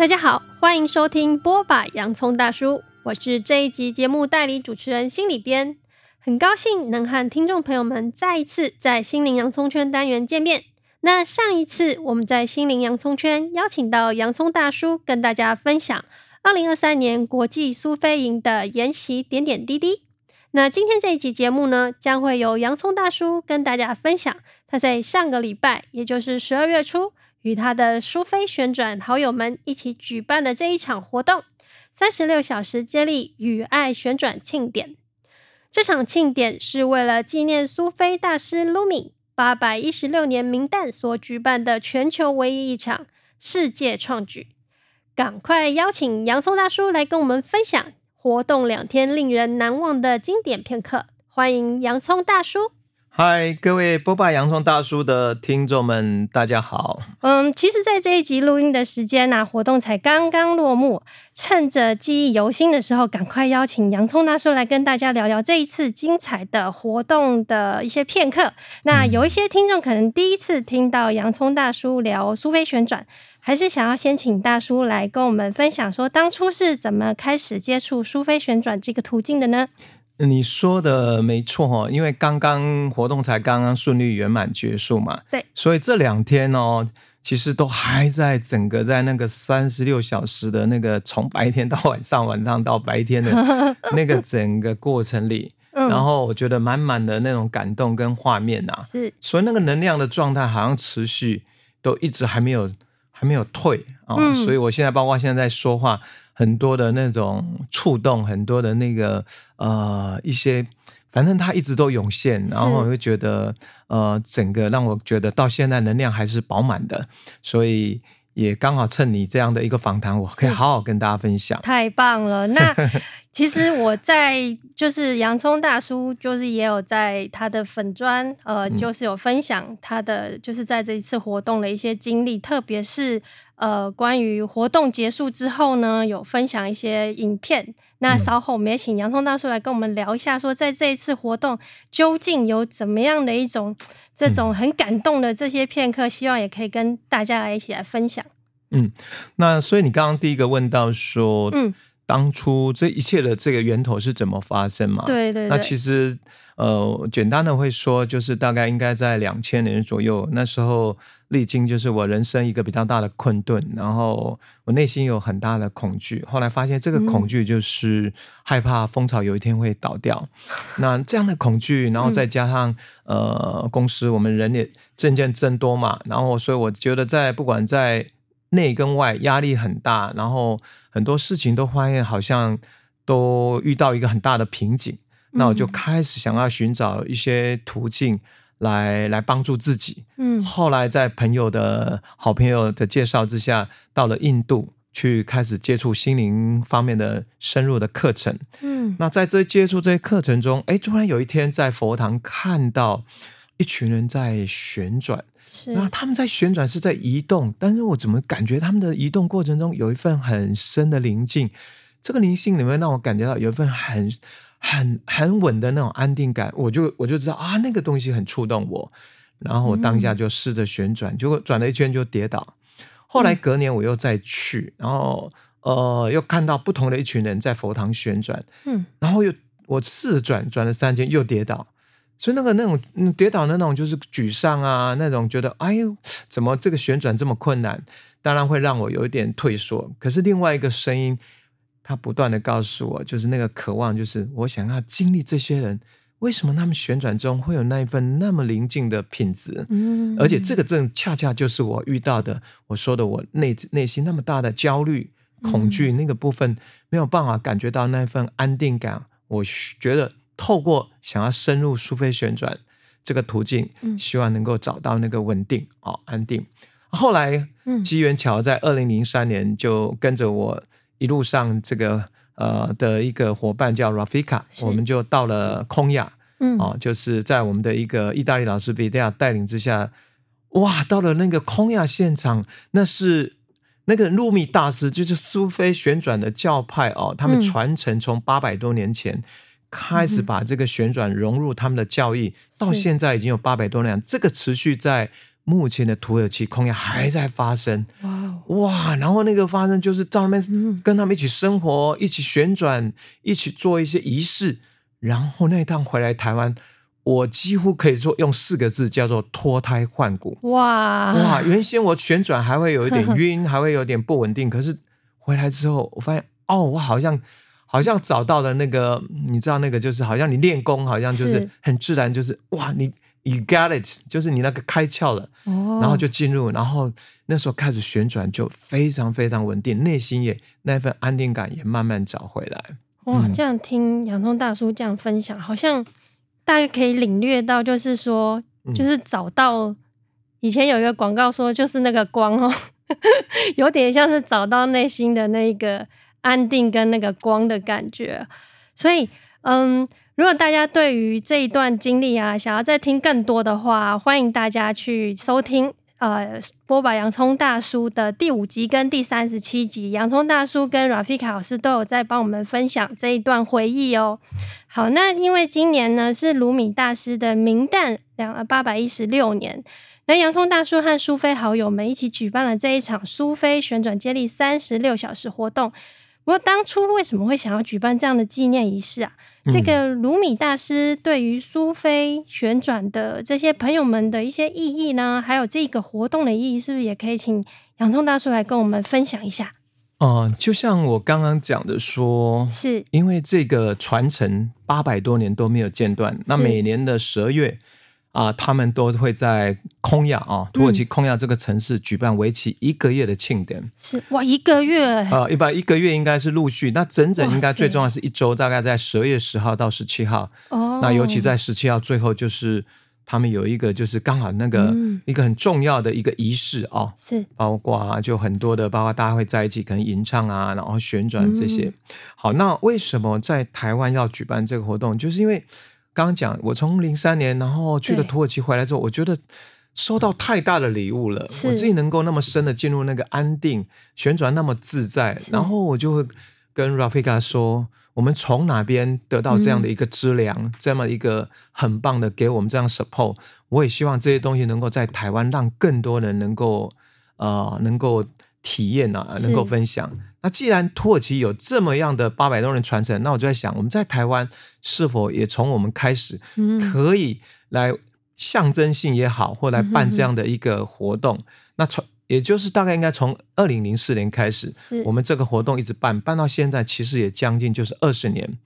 大家好，欢迎收听剥吧！洋葱大叔，我是这一集节目代理主持人心理编，很高兴能和听众朋友们再一次在心灵洋葱圈单元见面。那上一次我们在心灵洋葱圈邀请到洋葱大叔跟大家分享二零二三年国际苏菲营的研习点点滴滴。那今天这一集节目呢，将会由洋葱大叔跟大家分享他在上个礼拜，也就是十二月初。与他的苏菲旋转好友们一起举办的这一场活动——三十六小时接力与爱旋转庆典。这场庆典是为了纪念苏菲大师卢米八百一十六年冥诞所举办的全球唯一一场世界创举。赶快邀请洋葱大叔来跟我们分享活动两天令人难忘的经典片刻。欢迎洋葱大叔！嗨，各位波霸！洋葱大叔的听众们，大家好。嗯，其实，在这一集录音的时间呢、啊，活动才刚刚落幕。趁着记忆犹新的时候，赶快邀请洋葱大叔来跟大家聊聊这一次精彩的活动的一些片刻。那有一些听众可能第一次听到洋葱大叔聊苏菲旋转，还是想要先请大叔来跟我们分享，说当初是怎么开始接触苏菲旋转这个途径的呢？你说的没错哦，因为刚刚活动才刚刚顺利圆满结束嘛，对，所以这两天哦，其实都还在整个在那个三十六小时的那个从白天到晚上，晚上到白天的 那个整个过程里，然后我觉得满满的那种感动跟画面呐，是，所以那个能量的状态好像持续都一直还没有还没有退啊，所以我现在包括现在在说话。很多的那种触动，很多的那个呃一些，反正它一直都涌现，然后我会觉得呃整个让我觉得到现在能量还是饱满的，所以也刚好趁你这样的一个访谈，我可以好好跟大家分享。太棒了！那其实我在就是洋葱大叔，就是也有在他的粉砖呃，就是有分享他的就是在这一次活动的一些经历，特别是。呃，关于活动结束之后呢，有分享一些影片。那稍后我们也请洋葱大叔来跟我们聊一下，说在这一次活动究竟有怎么样的一种这种很感动的这些片刻，希望也可以跟大家来一起来分享。嗯，那所以你刚刚第一个问到说，嗯，当初这一切的这个源头是怎么发生嘛？对，对对。那其实。呃，简单的会说，就是大概应该在两千年左右，那时候历经就是我人生一个比较大的困顿，然后我内心有很大的恐惧。后来发现这个恐惧就是害怕蜂巢有一天会倒掉。嗯、那这样的恐惧，然后再加上、嗯、呃，公司我们人也渐渐增多嘛，然后所以我觉得在不管在内跟外压力很大，然后很多事情都发现好像都遇到一个很大的瓶颈。那我就开始想要寻找一些途径来来帮助自己。嗯，后来在朋友的好朋友的介绍之下，到了印度去开始接触心灵方面的深入的课程。嗯，那在这接触这些课程中，哎，突然有一天在佛堂看到一群人在旋转，是，那他们在旋转是在移动，但是我怎么感觉他们的移动过程中有一份很深的宁静？这个宁静里面让我感觉到有一份很。很很稳的那种安定感，我就我就知道啊，那个东西很触动我，然后我当下就试着旋转，结果转了一圈就跌倒。后来隔年我又再去，然后呃又看到不同的一群人在佛堂旋转，嗯，然后又我试转转了三圈又跌倒，所以那个那种跌倒的那种就是沮丧啊，那种觉得哎呦怎么这个旋转这么困难，当然会让我有一点退缩。可是另外一个声音。他不断的告诉我，就是那个渴望，就是我想要经历这些人，为什么他们旋转中会有那一份那么宁静的品质？嗯，而且这个正恰恰就是我遇到的，我说的我内内心那么大的焦虑、恐惧那个部分，没有办法感觉到那份安定感。我觉得透过想要深入苏菲旋转这个途径，希望能够找到那个稳定哦，安定。后来机缘巧在二零零三年就跟着我。一路上，这个呃的一个伙伴叫 Rafika，我们就到了空亚，嗯，哦，就是在我们的一个意大利老师 Vidya 带领之下，哇，到了那个空亚现场，那是那个路米大师，就是苏菲旋转的教派哦，他们传承从八百多年前开始把这个旋转融入他们的教义，到现在已经有八百多年，这个持续在。目前的土耳其空亚还在发生，哇！哇，然后那个发生就是在那边跟他们一起生活，一起旋转，一起做一些仪式。然后那一趟回来台湾，我几乎可以说用四个字叫做脱胎换骨。哇哇，原先我旋转还会有一点晕，还会有点不稳定，可是回来之后，我发现哦，我好像好像找到了那个，你知道那个就是好像你练功，好像就是很自然，就是哇你。You got it，就是你那个开窍了，哦、然后就进入，然后那时候开始旋转，就非常非常稳定，内心也那份安定感也慢慢找回来。哇，这样听洋葱大叔这样分享，好像大概可以领略到，就是说，就是找到以前有一个广告说，就是那个光哦，有点像是找到内心的那个安定跟那个光的感觉，所以嗯。如果大家对于这一段经历啊，想要再听更多的话，欢迎大家去收听呃波宝！洋葱大叔的第五集跟第三十七集，洋葱大叔跟 Rafika 老师都有在帮我们分享这一段回忆哦。好，那因为今年呢是卢米大师的冥诞两八百一十六年，那洋葱大叔和苏菲好友们一起举办了这一场苏菲旋转接力三十六小时活动。不过当初为什么会想要举办这样的纪念仪式啊？这个鲁米大师对于苏菲旋转的这些朋友们的一些意义呢，还有这个活动的意义，是不是也可以请洋葱大叔来跟我们分享一下？嗯、呃，就像我刚刚讲的说，是因为这个传承八百多年都没有间断，那每年的十二月。啊、呃，他们都会在空亚啊，土耳其空亚这个城市举办为期一个月的庆典。是哇，一个月啊，一般一个月应该是陆续，那整整应该最重要是一周，大概在十二月十号到十七号。哦，那尤其在十七号最后，就是他们有一个就是刚好那个一个很重要的一个仪式啊，是包括就很多的，包括大家会在一起可能吟唱啊，然后旋转这些。嗯、好，那为什么在台湾要举办这个活动？就是因为。刚刚讲，我从零三年然后去了土耳其回来之后，我觉得收到太大的礼物了。我自己能够那么深的进入那个安定旋转那么自在，然后我就会跟 Rafika 说，我们从哪边得到这样的一个资粮，嗯、这么一个很棒的给我们这样 support。我也希望这些东西能够在台湾让更多人能够呃能够体验啊，能够分享。那既然土耳其有这么样的八百多人传承，那我就在想，我们在台湾是否也从我们开始，可以来象征性也好，或来办这样的一个活动？那从也就是大概应该从二零零四年开始，我们这个活动一直办，办到现在，其实也将近就是二十年。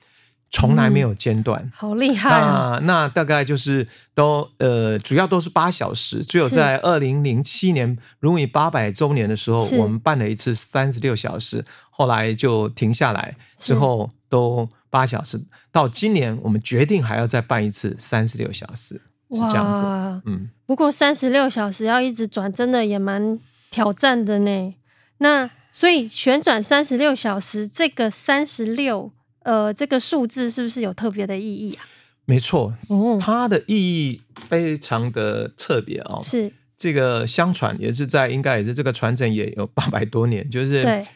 从来没有间断，嗯、好厉害啊！那那大概就是都呃，主要都是八小时。只有在二零零七年如米八百周年的时候，我们办了一次三十六小时，后来就停下来，之后都八小时。到今年我们决定还要再办一次三十六小时，是这样子。嗯，不过三十六小时要一直转，真的也蛮挑战的呢。那所以旋转三十六小时，这个三十六。呃，这个数字是不是有特别的意义啊？没错，哦，它的意义非常的特别哦。是这个相传也是在应该也是这个传承也有八百多年，就是对。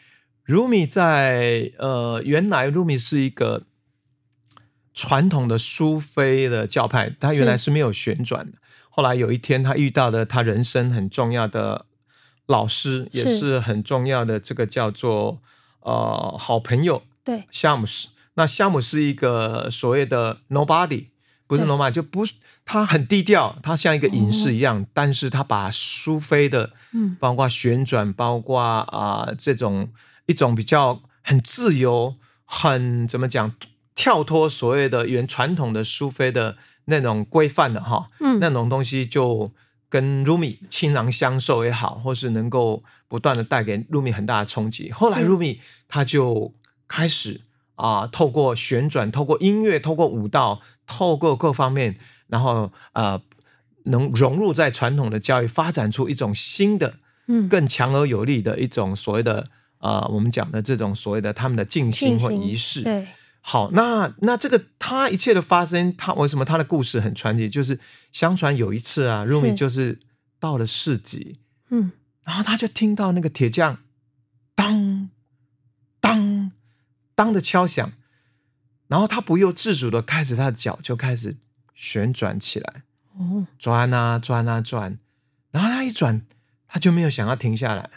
鲁米在呃，原来鲁米是一个传统的苏菲的教派，他原来是没有旋转的。后来有一天，他遇到了他人生很重要的老师，也是很重要的这个叫做呃好朋友，对，夏姆斯。那夏姆是一个所谓的 nobody，不是 nobody，就不是他很低调，他像一个隐士一样，哦、但是他把苏菲的，嗯，包括旋转，包括啊、呃、这种一种比较很自由，很怎么讲，跳脱所谓的原传统的苏菲的那种规范的哈，嗯，那种东西就跟鲁米倾囊相授也好，或是能够不断的带给鲁米很大的冲击。后来鲁米他就开始。啊，透过旋转，透过音乐，透过舞蹈，透过各方面，然后呃，能融入在传统的教育，发展出一种新的、嗯，更强而有力的一种所谓的呃，我们讲的这种所谓的他们的静心或仪式。对，好，那那这个他一切的发生，他为什么他的故事很传奇？就是相传有一次啊，鲁米就是到了市集，嗯，然后他就听到那个铁匠当。当的敲响，然后他不由自主的开始，他的脚就开始旋转起来，哦转啊转啊转，然后他一转，他就没有想要停下来，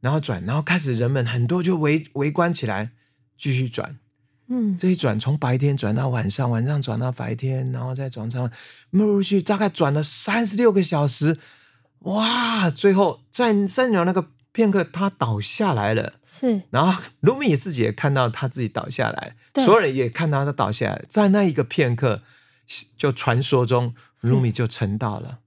然后转，然后开始人们很多就围围观起来，继续转。嗯，这一转从白天转到晚上，晚上转到白天，然后再转上，陆陆续续大概转了三十六个小时。哇！最后在三秒那个片刻，他倒下来了。是，然后卢米自己也看到他自己倒下来，所有人也看到他倒下来。在那一个片刻，就传说中卢米就成道了。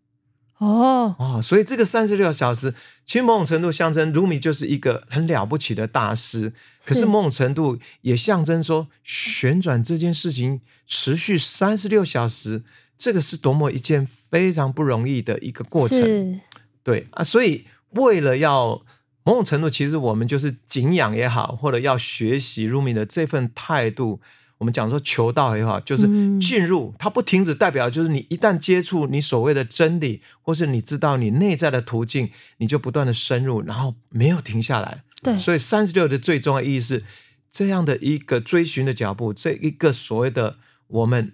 哦哦，所以这个三十六小时，其实某种程度象征卢米就是一个很了不起的大师。可是某种程度也象征说，旋转这件事情持续三十六小时，这个是多么一件非常不容易的一个过程。对啊，所以为了要某种程度，其实我们就是敬仰也好，或者要学习卢米的这份态度。我们讲说求道也好，就是进入，它不停止，代表就是你一旦接触你所谓的真理，或是你知道你内在的途径，你就不断的深入，然后没有停下来。对，所以三十六的最重要意义是这样的一个追寻的脚步，这一个所谓的我们，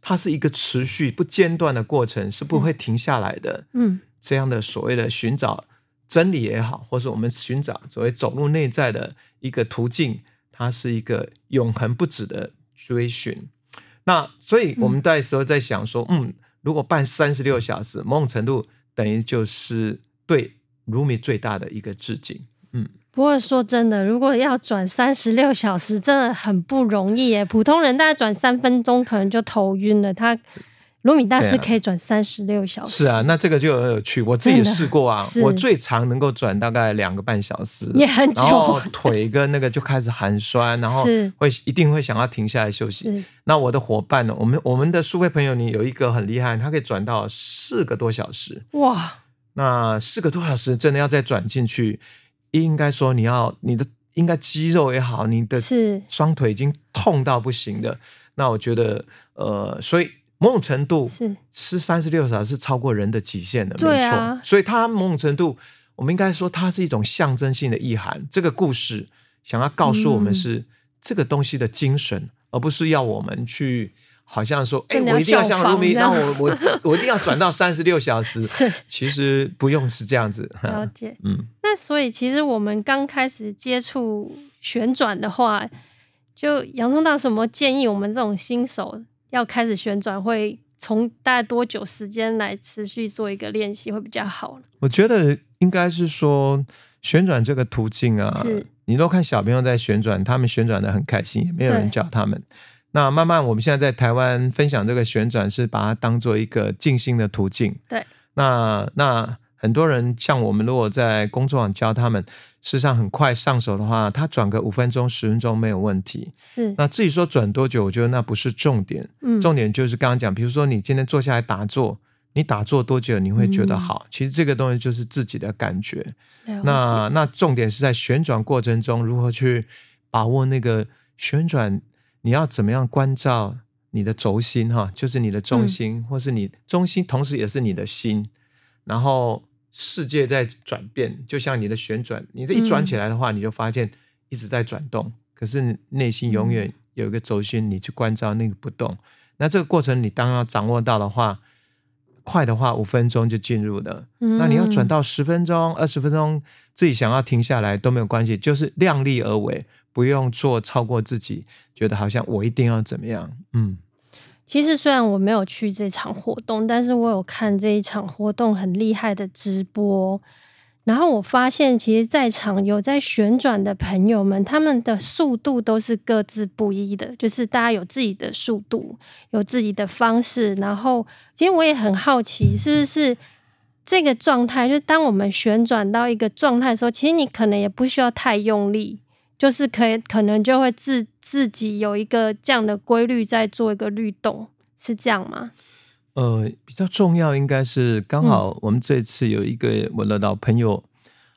它是一个持续不间断的过程，是不会停下来的。嗯，这样的所谓的寻找真理也好，或是我们寻找所谓走入内在的一个途径，它是一个永恒不止的。追寻，那所以我们那时候在想说，嗯，如果办三十六小时，某种程度等于就是对卢米最大的一个致敬。嗯，不过说真的，如果要转三十六小时，真的很不容易耶。普通人大概转三分钟可能就头晕了，他。卢米大师可以转三十六小时，是啊，那这个就很有趣。我自己也试过啊，我最长能够转大概两个半小时，也很久，然后腿跟那个就开始寒酸，然后会一定会想要停下来休息。那我的伙伴呢？我们我们的苏菲朋友，你有一个很厉害，他可以转到四个多小时。哇，那四个多小时真的要再转进去，应该说你要你的应该肌肉也好，你的双腿已经痛到不行的。那我觉得呃，所以。某种程度是吃三十六小时是超过人的极限的，没错。所以它某种程度，我们应该说它是一种象征性的意涵。这个故事想要告诉我们是这个东西的精神，而不是要我们去好像说，哎，我一定要像卢米，那我我 我一定要转到三十六小时。是，其实不用是这样子。了解，嗯。那所以其实我们刚开始接触旋转的话，就洋葱大师有没有建议我们这种新手？要开始旋转，会从大概多久时间来持续做一个练习会比较好？我觉得应该是说旋转这个途径啊，是你都看小朋友在旋转，他们旋转的很开心，也没有人教他们。那慢慢我们现在在台湾分享这个旋转，是把它当做一个静心的途径。对，那那很多人像我们，如果在工作上教他们。事实上，很快上手的话，他转个五分钟、十分钟没有问题。是，那至于说转多久，我觉得那不是重点。嗯，重点就是刚刚讲，比如说你今天坐下来打坐，你打坐多久你会觉得好？嗯、其实这个东西就是自己的感觉。那那重点是在旋转过程中如何去把握那个旋转，你要怎么样关照你的轴心哈，就是你的中心，嗯、或是你中心，同时也是你的心，然后。世界在转变，就像你的旋转，你这一转起来的话，嗯、你就发现一直在转动。可是内心永远有一个轴心，你去关照那个不动。那这个过程你当然要掌握到的话，快的话五分钟就进入了。嗯、那你要转到十分钟、二十分钟，自己想要停下来都没有关系，就是量力而为，不用做超过自己，觉得好像我一定要怎么样。嗯。其实虽然我没有去这场活动，但是我有看这一场活动很厉害的直播，然后我发现，其实在场有在旋转的朋友们，他们的速度都是各自不一的，就是大家有自己的速度，有自己的方式。然后，其实我也很好奇，是不是这个状态，就是当我们旋转到一个状态的时候，其实你可能也不需要太用力。就是可以，可能就会自自己有一个这样的规律，在做一个律动，是这样吗？呃，比较重要应该是刚好我们这次有一个我的老朋友，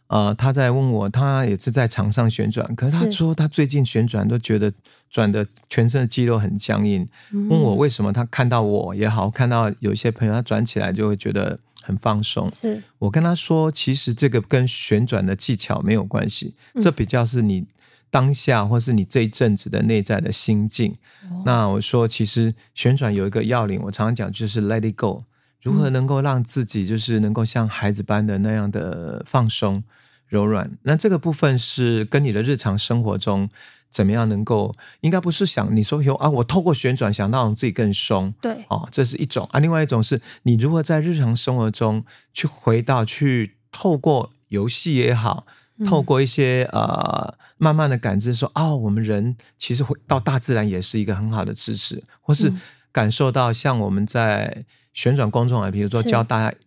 啊、嗯呃，他在问我，他也是在场上旋转，可是他说他最近旋转都觉得转的全身的肌肉很僵硬，嗯、问我为什么？他看到我也好，看到有一些朋友他转起来就会觉得很放松。是我跟他说，其实这个跟旋转的技巧没有关系，这比较是你。当下，或是你这一阵子的内在的心境。哦、那我说，其实旋转有一个要领，我常常讲就是 let it go，如何能够让自己就是能够像孩子般的那样的放松，柔软。那这个部分是跟你的日常生活中怎么样能够，应该不是想你说有啊，我透过旋转想让自己更松，对，哦，这是一种啊。另外一种是你如何在日常生活中去回到去透过游戏也好，透过一些呃慢慢的感知说，哦，我们人其实会到大自然也是一个很好的支持，或是感受到像我们在旋转工作啊，比如说教大家。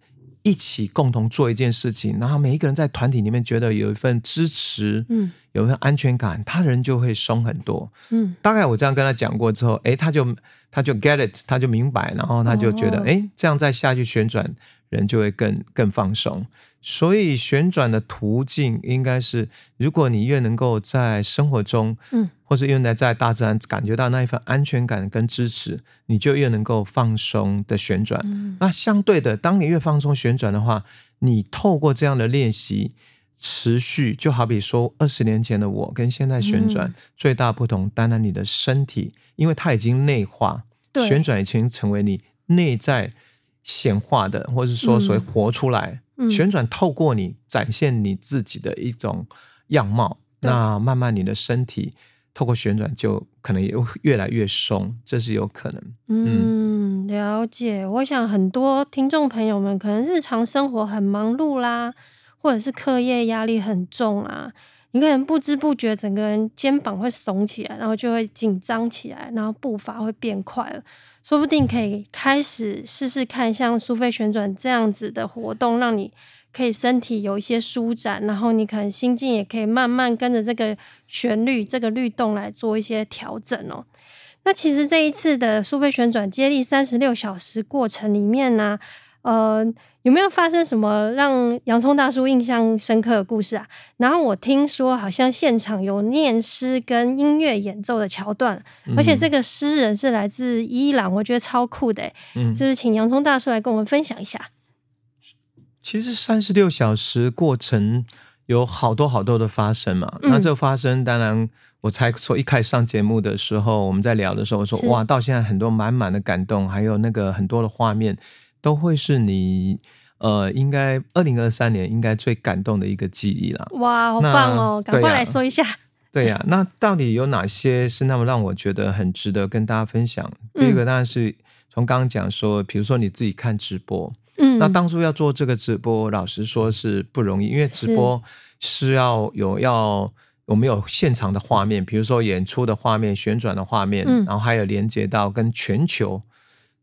一起共同做一件事情，然后每一个人在团体里面觉得有一份支持，嗯，有一份安全感，他人就会松很多，嗯。大概我这样跟他讲过之后，诶，他就他就 get it，他就明白，然后他就觉得，哦、诶，这样再下去旋转。人就会更更放松，所以旋转的途径应该是，如果你越能够在生活中，嗯，或是越能在大自然感觉到那一份安全感跟支持，你就越能够放松的旋转。嗯，那相对的，当你越放松旋转的话，你透过这样的练习持续，就好比说二十年前的我跟现在旋转、嗯、最大不同，当然你的身体，因为它已经内化，旋转已经成为你内在。显化的，或者是说所谓活出来，旋转透过你展现你自己的一种样貌，那慢慢你的身体透过旋转就可能也会越来越松，这是有可能。嗯，嗯了解。我想很多听众朋友们可能日常生活很忙碌啦，或者是课业压力很重啊，你可能不知不觉整个人肩膀会耸起来，然后就会紧张起来，然后步伐会变快了。说不定可以开始试试看，像苏菲旋转这样子的活动，让你可以身体有一些舒展，然后你可能心境也可以慢慢跟着这个旋律、这个律动来做一些调整哦。那其实这一次的苏菲旋转接力三十六小时过程里面呢，呃。有没有发生什么让洋葱大叔印象深刻的故事啊？然后我听说好像现场有念诗跟音乐演奏的桥段，嗯、而且这个诗人是来自伊朗，我觉得超酷的。嗯，就是请洋葱大叔来跟我们分享一下。其实三十六小时过程有好多好多的发生嘛。嗯、那这个发生，当然我才说一开始上节目的时候，我们在聊的时候说，哇，到现在很多满满的感动，还有那个很多的画面。都会是你呃，应该二零二三年应该最感动的一个记忆了。哇，好棒哦！赶快来说一下。对呀、啊，那到底有哪些是那么让我觉得很值得跟大家分享？第一个当然是从刚刚讲说，比如说你自己看直播，嗯，那当初要做这个直播，老实说是不容易，因为直播是要有要我们有现场的画面，比如说演出的画面、旋转的画面，然后还有连接到跟全球。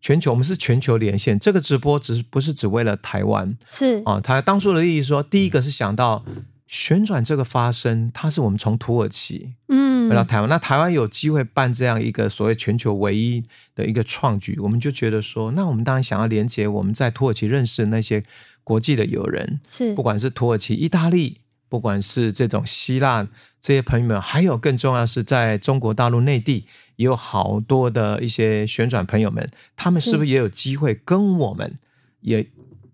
全球，我们是全球连线。这个直播只是不是只为了台湾？是啊，他当初的意义说，第一个是想到旋转这个发生，它是我们从土耳其嗯回到台湾，嗯、那台湾有机会办这样一个所谓全球唯一的一个创举，我们就觉得说，那我们当然想要连接我们在土耳其认识的那些国际的友人，是不管是土耳其、意大利，不管是这种希腊这些朋友们，还有更重要是在中国大陆内地。也有好多的一些旋转朋友们，他们是不是也有机会跟我们也？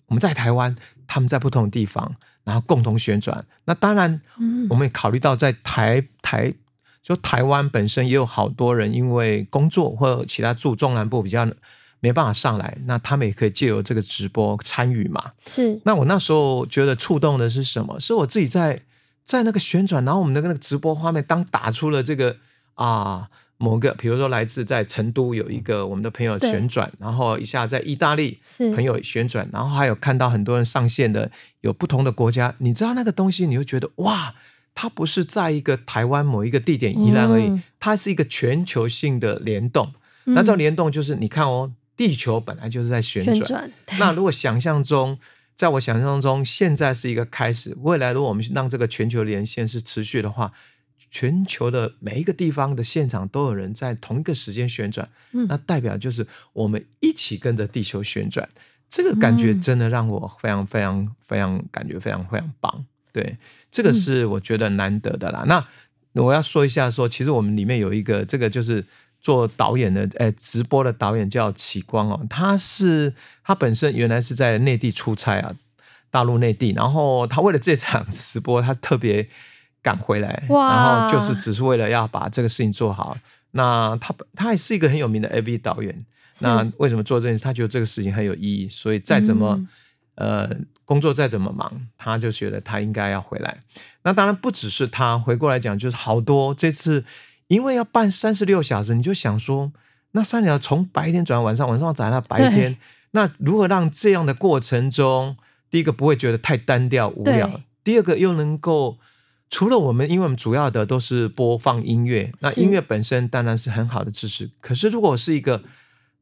我们在台湾，他们在不同的地方，然后共同旋转。那当然，我们也考虑到在台台，就台湾本身也有好多人因为工作或者其他住中南部比较没办法上来，那他们也可以借由这个直播参与嘛。是。那我那时候觉得触动的是什么？是我自己在在那个旋转，然后我们的那个直播画面当打出了这个啊。某个，比如说来自在成都有一个我们的朋友旋转，然后一下在意大利朋友旋转，然后还有看到很多人上线的有不同的国家，你知道那个东西，你会觉得哇，它不是在一个台湾某一个地点宜兰而已，嗯、它是一个全球性的联动。嗯、那这种联动就是你看哦，地球本来就是在旋转，旋转那如果想象中，在我想象中，现在是一个开始，未来如果我们让这个全球连线是持续的话。全球的每一个地方的现场都有人在同一个时间旋转，嗯、那代表就是我们一起跟着地球旋转，这个感觉真的让我非常非常非常感觉非常非常棒。对，这个是我觉得难得的啦。嗯、那我要说一下说，说其实我们里面有一个这个就是做导演的，哎，直播的导演叫启光哦，他是他本身原来是在内地出差啊，大陆内地，然后他为了这场直播，他特别。赶回来，哇然后就是只是为了要把这个事情做好。那他他也是一个很有名的 AV 导演。那为什么做这件事？他觉得这个事情很有意义，所以再怎么、嗯、呃工作再怎么忙，他就觉得他应该要回来。那当然不只是他，回过来讲就是好多。这次因为要办三十六小时，你就想说，那三条从白天转到晚上，晚上转到白天，那如何让这样的过程中，第一个不会觉得太单调无聊，第二个又能够除了我们，因为我们主要的都是播放音乐，那音乐本身当然是很好的知识。可是如果是一个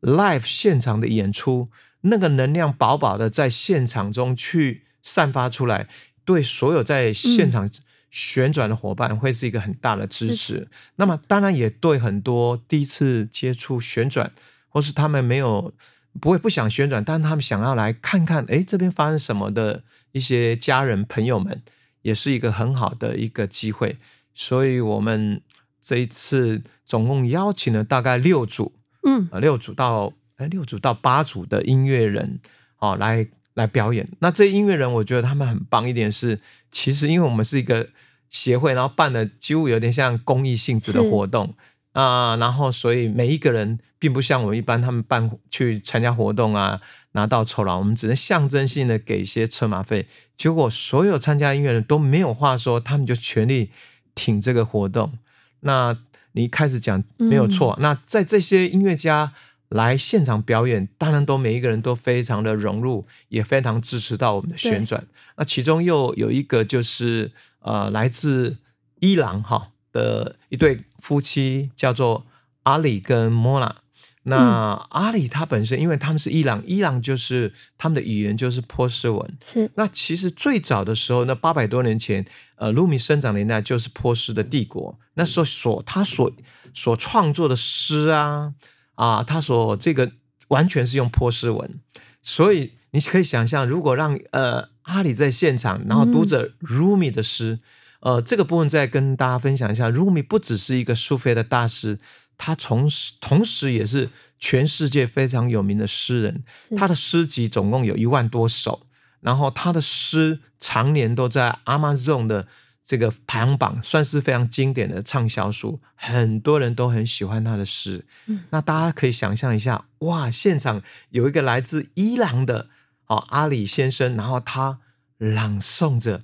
live 现场的演出，那个能量饱饱的在现场中去散发出来，对所有在现场旋转的伙伴会是一个很大的支持。嗯、那么当然也对很多第一次接触旋转，或是他们没有不会不想旋转，但他们想要来看看，哎，这边发生什么的一些家人朋友们，也是一个很好的一个机会。所以我们这一次总共邀请了大概六组，嗯，六组到。哎，六组到八组的音乐人，哦，来来表演。那这音乐人，我觉得他们很棒一点是，其实因为我们是一个协会，然后办的几乎有点像公益性质的活动啊、呃，然后所以每一个人并不像我们一般他们办去参加活动啊，拿到酬劳，我们只能象征性的给一些车马费。结果所有参加音乐人都没有话说，他们就全力挺这个活动。那你一开始讲没有错，嗯、那在这些音乐家。来现场表演，当然都每一个人都非常的融入，也非常支持到我们的旋转。那其中又有一个就是呃，来自伊朗哈的一对夫妻，叫做阿里跟莫娜。那阿里它本身，因为他们是伊朗，伊朗就是他们的语言就是波斯文。是。那其实最早的时候，那八百多年前，呃，鲁米生长年代就是波斯的帝国。那时候所他所所创作的诗啊。啊，他所这个完全是用波斯文，所以你可以想象，如果让呃阿里在现场，然后读着鲁米的诗，嗯、呃，这个部分再跟大家分享一下，鲁米不只是一个苏菲的大师，他同时同时也是全世界非常有名的诗人，他的诗集总共有一万多首，然后他的诗常年都在 Amazon 的。这个排行榜算是非常经典的畅销书，很多人都很喜欢他的诗。嗯，那大家可以想象一下，哇，现场有一个来自伊朗的哦阿里先生，然后他朗诵着，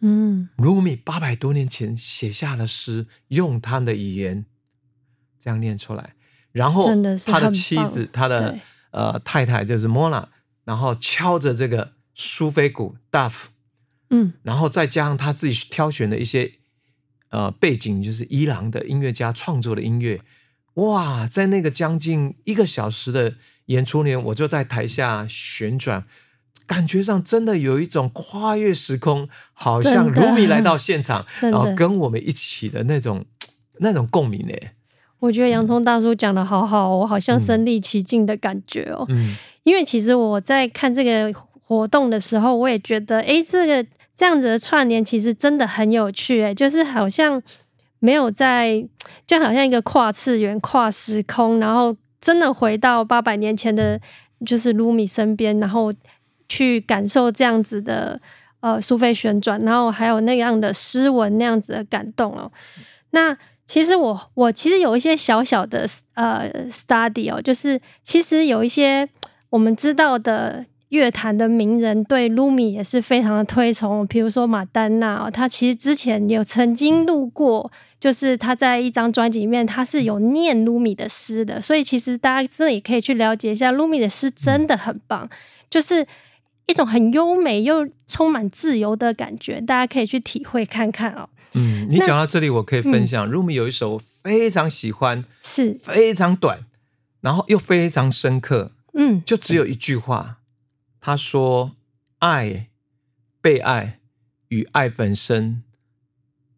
嗯，鲁米八百多年前写下的诗，用他的语言这样念出来，然后他的妻子，他的呃太太就是莫娜，然后敲着这个苏菲鼓 Duff。嗯，然后再加上他自己挑选的一些呃背景，就是伊朗的音乐家创作的音乐，哇，在那个将近一个小时的演出里，我就在台下旋转，感觉上真的有一种跨越时空，好像鲁米来到 现场，然后跟我们一起的那种那种共鸣呢。我觉得洋葱大叔讲的好好，我好像身临其境的感觉哦。嗯，因为其实我在看这个。活动的时候，我也觉得，哎，这个这样子的串联其实真的很有趣，哎，就是好像没有在，就好像一个跨次元、跨时空，然后真的回到八百年前的，就是卢米身边，然后去感受这样子的呃苏菲旋转，然后还有那样的诗文那样子的感动哦。那其实我我其实有一些小小的呃 study 哦，就是其实有一些我们知道的。乐坛的名人对鲁米也是非常的推崇，比如说马丹娜，他其实之前有曾经录过，就是他在一张专辑里面，他是有念鲁米的诗的，所以其实大家真的也可以去了解一下，鲁米的诗真的很棒，就是一种很优美又充满自由的感觉，大家可以去体会看看哦。嗯，你讲到这里，我可以分享，鲁米有一首我非常喜欢，是非常短，然后又非常深刻，嗯，就只有一句话。他说：“爱、被爱与爱本身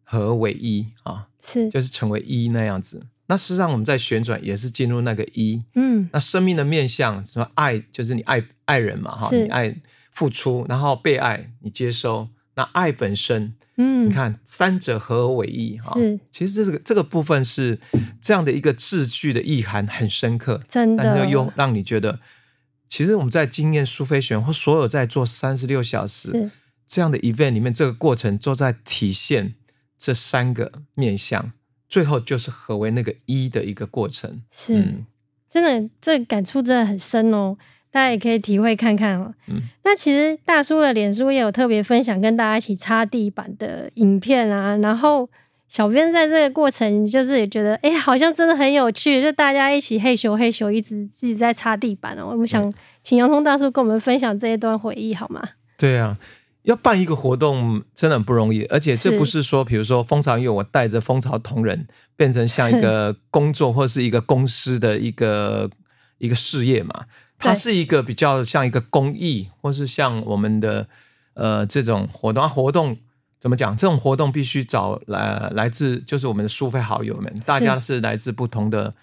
合为一啊，是就是成为一那样子。那事实上，我们在旋转也是进入那个一。嗯，那生命的面向什么？爱就是你爱爱人嘛，哈，你爱付出，然后被爱你接收。那爱本身，嗯，你看三者合而为一哈。其实这个这个部分是这样的一个字句的意涵很深刻，真的，但又让你觉得。”其实我们在经验苏菲选或所有在做三十六小时这样的 event 里面，这个过程都在体现这三个面向，最后就是合为那个一的一个过程。是，嗯、真的，这个感触真的很深哦。大家也可以体会看看哦。嗯，那其实大叔的脸书也有特别分享跟大家一起擦地板的影片啊，然后小编在这个过程就是也觉得，哎，好像真的很有趣，就大家一起嘿咻嘿咻，一直自己在擦地板哦。我们想请洋葱大叔跟我们分享这一段回忆好吗？对啊。要办一个活动真的很不容易，而且这不是说，比如说蜂巢音乐，我带着蜂巢同仁变成像一个 工作或是一个公司的一个一个事业嘛，它是一个比较像一个公益，或是像我们的呃这种活动。啊、活动怎么讲？这种活动必须找来来自就是我们的书飞好友们，大家是来自不同的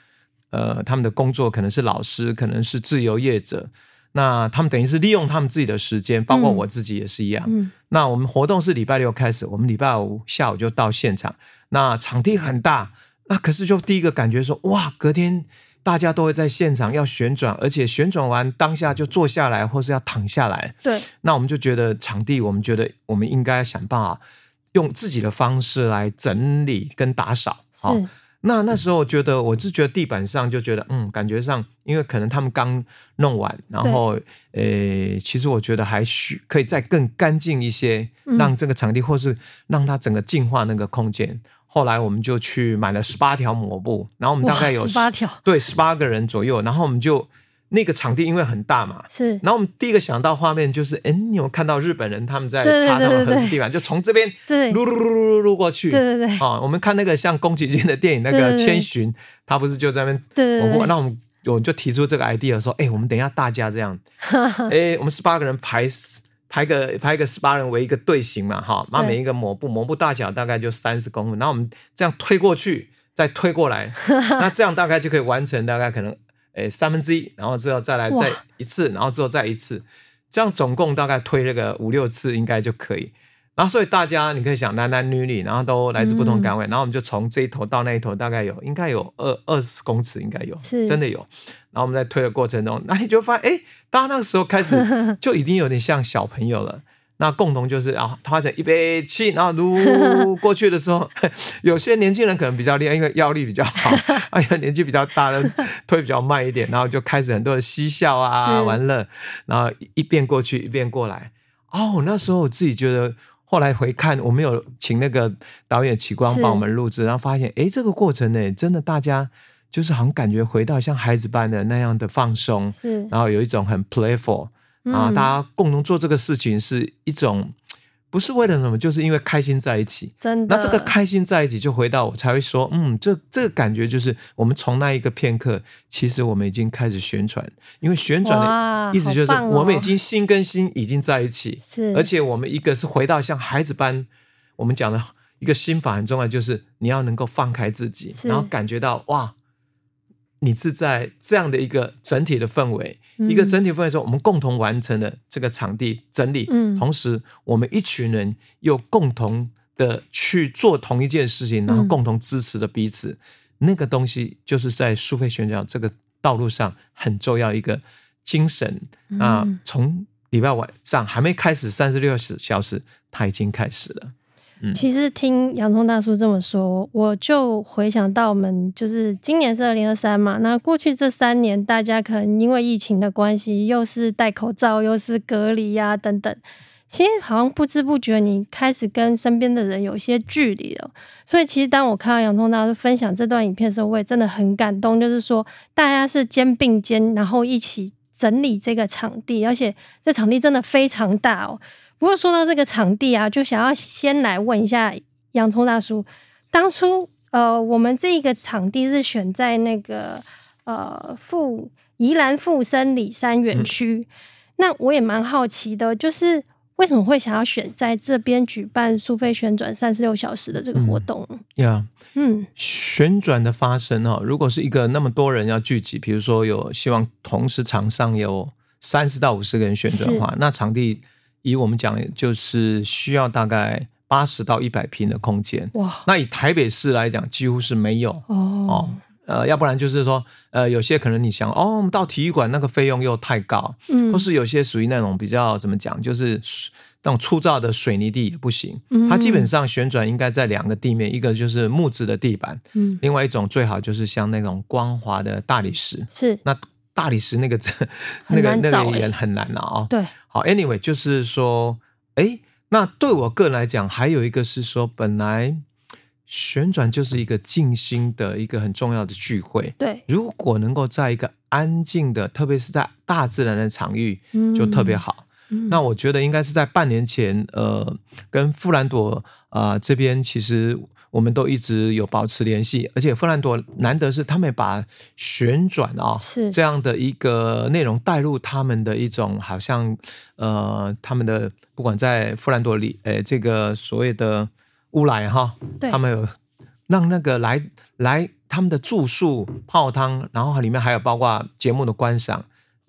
呃他们的工作，可能是老师，可能是自由业者。那他们等于是利用他们自己的时间，包括我自己也是一样。那我们活动是礼拜六开始，我们礼拜五下午就到现场。那场地很大，那可是就第一个感觉说，哇，隔天大家都会在现场要旋转，而且旋转完当下就坐下来，或是要躺下来。对。那我们就觉得场地，我们觉得我们应该想办法用自己的方式来整理跟打扫。好。那那时候我觉得，我是觉得地板上就觉得，嗯，感觉上，因为可能他们刚弄完，然后，呃，其实我觉得还需可以再更干净一些，让这个场地或是让它整个净化那个空间。后来我们就去买了十八条抹布，然后我们大概有十八条，对，十八个人左右，然后我们就。那个场地因为很大嘛，是。然后我们第一个想到画面就是，哎，你有看到日本人他们在擦他们和式地板，就从这边撸撸撸撸撸过去。对对对。啊，我们看那个像宫崎骏的电影那个千寻，他不是就在那边。对对对。那我们我们就提出这个 idea 说，哎，我们等一下大家这样，哎，我们十八个人排排个排个十八人为一个队形嘛，哈，那每一个抹布抹布大小大概就三十公分，然后我们这样推过去，再推过来，那这样大概就可以完成大概可能。诶，三分之一，然后之后再来再一次，然后之后再一次，这样总共大概推了个五六次应该就可以。然后所以大家你可以想男男女女，然后都来自不同岗位，嗯、然后我们就从这一头到那一头，大概有应该有二二十公尺，应该有，真的有。然后我们在推的过程中，那你就发现，哎，大家那个时候开始就已经有点像小朋友了。那共同就是啊，发成一杯气，然后撸过去的时候，有些年轻人可能比较厉害，因为腰力比较好；哎呀，年纪比较大的推比较慢一点，然后就开始很多的嬉笑啊、玩乐，然后一边过去一边过来。哦，那时候我自己觉得，后来回看，我们有请那个导演启光帮我们录制，然后发现，哎，这个过程呢，真的大家就是好像感觉回到像孩子般的那样的放松，是，然后有一种很 playful。啊，大家共同做这个事情是一种，不是为了什么，就是因为开心在一起。真的，那这个开心在一起，就回到我才会说，嗯，这这个感觉就是我们从那一个片刻，其实我们已经开始旋转，因为旋转的意思就是我们已经心跟心已经在一起，是，而且我们一个是回到像孩子般，我们讲的一个心法很重要，就是你要能够放开自己，然后感觉到哇。你是在这样的一个整体的氛围，嗯、一个整体氛围中，我们共同完成了这个场地整理，嗯、同时我们一群人又共同的去做同一件事情，然后共同支持着彼此，嗯、那个东西就是在苏菲宣讲这个道路上很重要一个精神啊！从礼拜晚上还没开始三十六小时，它已经开始了。其实听洋葱大叔这么说，我就回想到我们就是今年是二零二三嘛，那过去这三年，大家可能因为疫情的关系，又是戴口罩，又是隔离呀、等等，其实好像不知不觉你开始跟身边的人有些距离了。所以其实当我看到洋葱大叔分享这段影片的时候，我也真的很感动，就是说大家是肩并肩，然后一起整理这个场地，而且这场地真的非常大哦。不过说到这个场地啊，就想要先来问一下洋葱大叔，当初呃，我们这个场地是选在那个呃富宜兰富森里山园区，嗯、那我也蛮好奇的，就是为什么会想要选在这边举办苏菲旋转三十六小时的这个活动？呀、嗯，嗯，旋转的发生哈，如果是一个那么多人要聚集，比如说有希望同时场上有三十到五十个人旋转的话，那场地。以我们讲，就是需要大概八十到一百平的空间。哇！那以台北市来讲，几乎是没有哦，哦。呃，要不然就是说，呃，有些可能你想，哦，我们到体育馆那个费用又太高，嗯，或是有些属于那种比较怎么讲，就是那种粗糙的水泥地也不行。嗯，它基本上旋转应该在两个地面，一个就是木质的地板，嗯，另外一种最好就是像那种光滑的大理石。是，那大理石那个那个那个也很难了啊、哦。对，好，anyway，就是说，哎，那对我个人来讲，还有一个是说，本来旋转就是一个静心的一个很重要的聚会。对，如果能够在一个安静的，特别是在大自然的场域，就特别好。嗯、那我觉得应该是在半年前，呃，跟富兰朵啊、呃、这边其实。我们都一直有保持联系，而且馥兰朵难得是他们把旋转啊、哦、是。这样的一个内容带入他们的一种好像呃他们的不管在馥兰朵里诶这个所谓的乌来哈，他们有让那个来来他们的住宿泡汤，然后里面还有包括节目的观赏，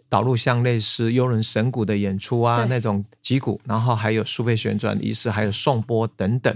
导入像类似幽人神鼓的演出啊那种击鼓，然后还有苏菲旋转仪式，还有颂钵等等。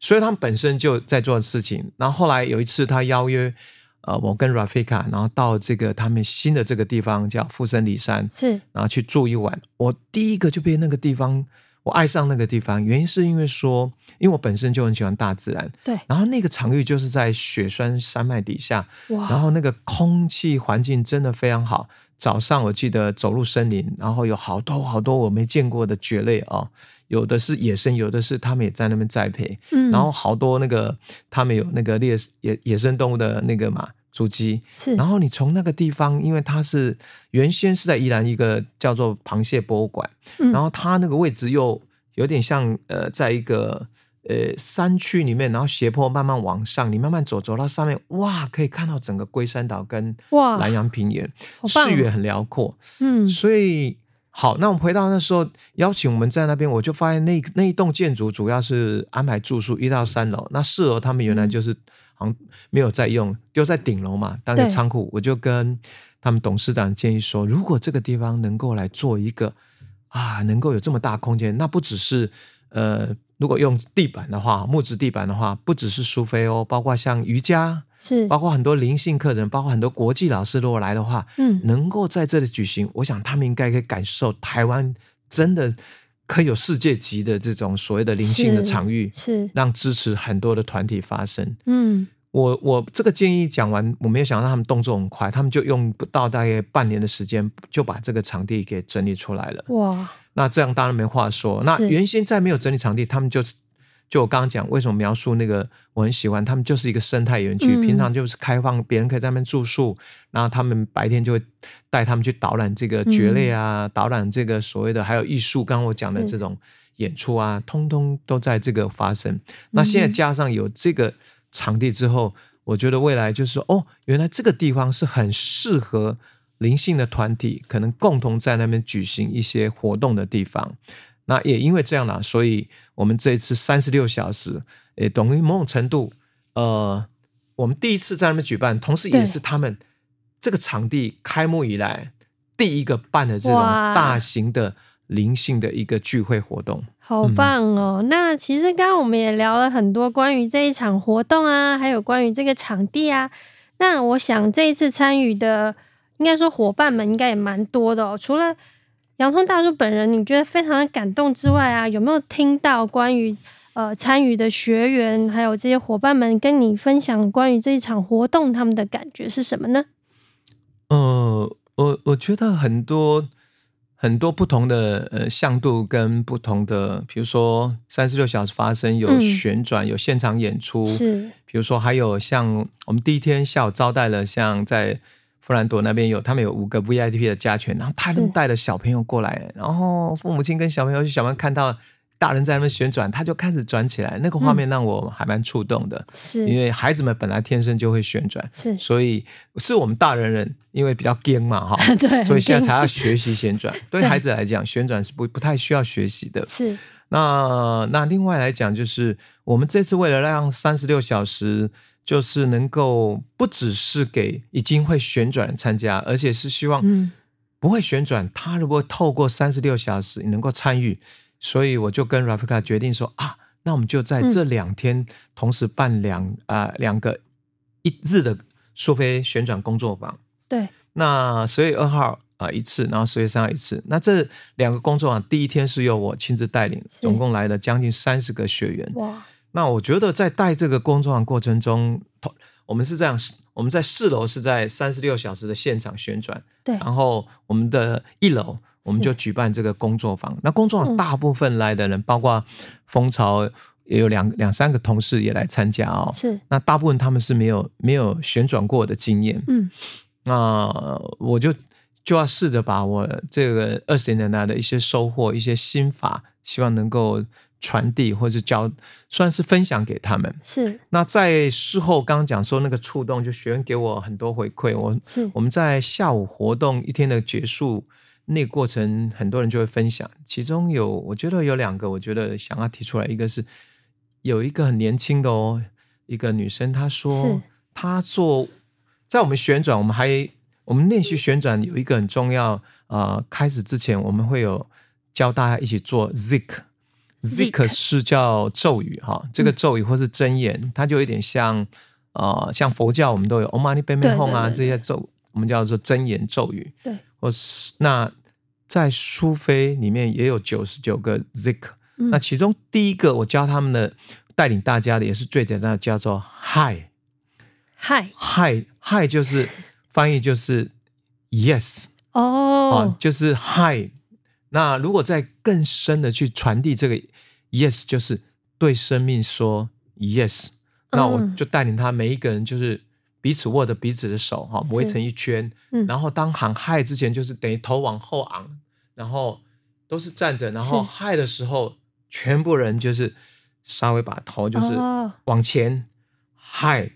所以他们本身就在做事情，然后后来有一次他邀约，呃，我跟 Rafika，然后到这个他们新的这个地方叫富森里山，是，然后去住一晚。我第一个就被那个地方，我爱上那个地方，原因是因为说，因为我本身就很喜欢大自然，对，然后那个场域就是在雪山山脉底下，哇，然后那个空气环境真的非常好。早上我记得走入森林，然后有好多好多我没见过的蕨类哦，有的是野生，有的是他们也在那边栽培，嗯，然后好多那个他们有那个猎野野生动物的那个嘛足迹，是，然后你从那个地方，因为它是原先是在宜兰一个叫做螃蟹博物馆，嗯，然后它那个位置又有点像呃，在一个。呃，山区里面，然后斜坡慢慢往上，你慢慢走，走到上面，哇，可以看到整个龟山岛跟哇南洋平原，视野很辽阔。嗯，所以好，那我们回到那时候邀请我们在那边，我就发现那那一栋建筑主要是安排住宿一到三楼，那四楼他们原来就是好像没有在用，丢在顶楼嘛，当个仓库。我就跟他们董事长建议说，如果这个地方能够来做一个啊，能够有这么大空间，那不只是呃。如果用地板的话，木质地板的话，不只是苏菲哦，包括像瑜伽，是包括很多灵性课程，包括很多国际老师如果来的话，嗯，能够在这里举行，我想他们应该可以感受台湾真的可以有世界级的这种所谓的灵性的场域，是，是让支持很多的团体发生。嗯，我我这个建议讲完，我没有想到他们动作很快，他们就用不到大概半年的时间就把这个场地给整理出来了。哇！那这样当然没话说。那原先在没有整理场地，他们就就我刚刚讲，为什么描述那个我很喜欢，他们就是一个生态园区，嗯、平常就是开放，别人可以在那边住宿，然后他们白天就会带他们去导览这个蕨类啊，嗯、导览这个所谓的还有艺术，刚刚我讲的这种演出啊，通通都在这个发生。那现在加上有这个场地之后，我觉得未来就是说哦，原来这个地方是很适合。灵性的团体可能共同在那边举行一些活动的地方，那也因为这样啦，所以我们这一次三十六小时，也等于某种程度，呃，我们第一次在那边举办，同时也是他们这个场地开幕以来第一个办的这种大型的灵性的一个聚会活动，好棒哦！嗯、那其实刚刚我们也聊了很多关于这一场活动啊，还有关于这个场地啊，那我想这一次参与的。应该说伙伴们应该也蛮多的哦。除了洋葱大叔本人，你觉得非常的感动之外啊，有没有听到关于呃参与的学员还有这些伙伴们跟你分享关于这一场活动他们的感觉是什么呢？呃，我我觉得很多很多不同的呃向度跟不同的，比如说三十六小时发生有旋转、嗯、有现场演出，是，比如说还有像我们第一天下午招待了像在。馥兰朵那边有，他们有五个 VIP 的加权，然后他们带了小朋友过来，然后父母亲跟小朋友去，小朋友看到大人在那边旋转，他就开始转起来，那个画面让我还蛮触动的。是、嗯，因为孩子们本来天生就会旋转，是，所以是我们大人人因为比较惊嘛，哈，对，所以现在才要学习旋转。对孩子来讲，旋转是不不太需要学习的。是，那那另外来讲，就是我们这次为了让三十六小时。就是能够不只是给已经会旋转参加，而且是希望不会旋转，他如果透过三十六小时你能够参与，所以我就跟 Rafika 决定说啊，那我们就在这两天同时办两啊、呃、两个一日的苏菲旋转工作坊。对，那十月二号啊、呃、一次，然后十月三号一次。那这两个工作坊第一天是由我亲自带领，总共来了将近三十个学员。哇！那我觉得在带这个工作坊过程中，我们是这样，我们在四楼是在三十六小时的现场旋转，对，然后我们的一楼我们就举办这个工作坊。那工作坊大部分来的人，嗯、包括蜂巢也有两两三个同事也来参加哦。是，那大部分他们是没有没有旋转过的经验。嗯，那我就就要试着把我这个二十年来的一些收获、一些心法，希望能够。传递或者教，算是分享给他们。是。那在事后刚刚讲说那个触动，就学员给我很多回馈。我是我们在下午活动一天的结束那个过程，很多人就会分享。其中有我觉得有两个，我觉得想要提出来。一个是有一个很年轻的哦，一个女生，她说她做在我们旋转，我们还我们练习旋转有一个很重要。呃，开始之前我们会有教大家一起做 Zik。Zik 是叫咒语哈，这个咒语或是真言，嗯、它就有点像呃，像佛教我们都有 Om Mani Padme Hum 啊，这些咒我们叫做真言咒语。对，或是那在苏菲里面也有九十九个 Zik，、嗯、那其中第一个我教他们的，带领大家的也是最简单的，叫做 Hi Hi Hi Hi 就是翻译就是 Yes 哦、啊，就是 Hi。那如果再更深的去传递这个 yes，就是对生命说 yes，那我就带领他每一个人就是彼此握着彼此的手哈，围成一圈，然后当喊嗨之前，就是等于头往后昂，然后都是站着，然后嗨的时候，全部人就是稍微把头就是往前嗨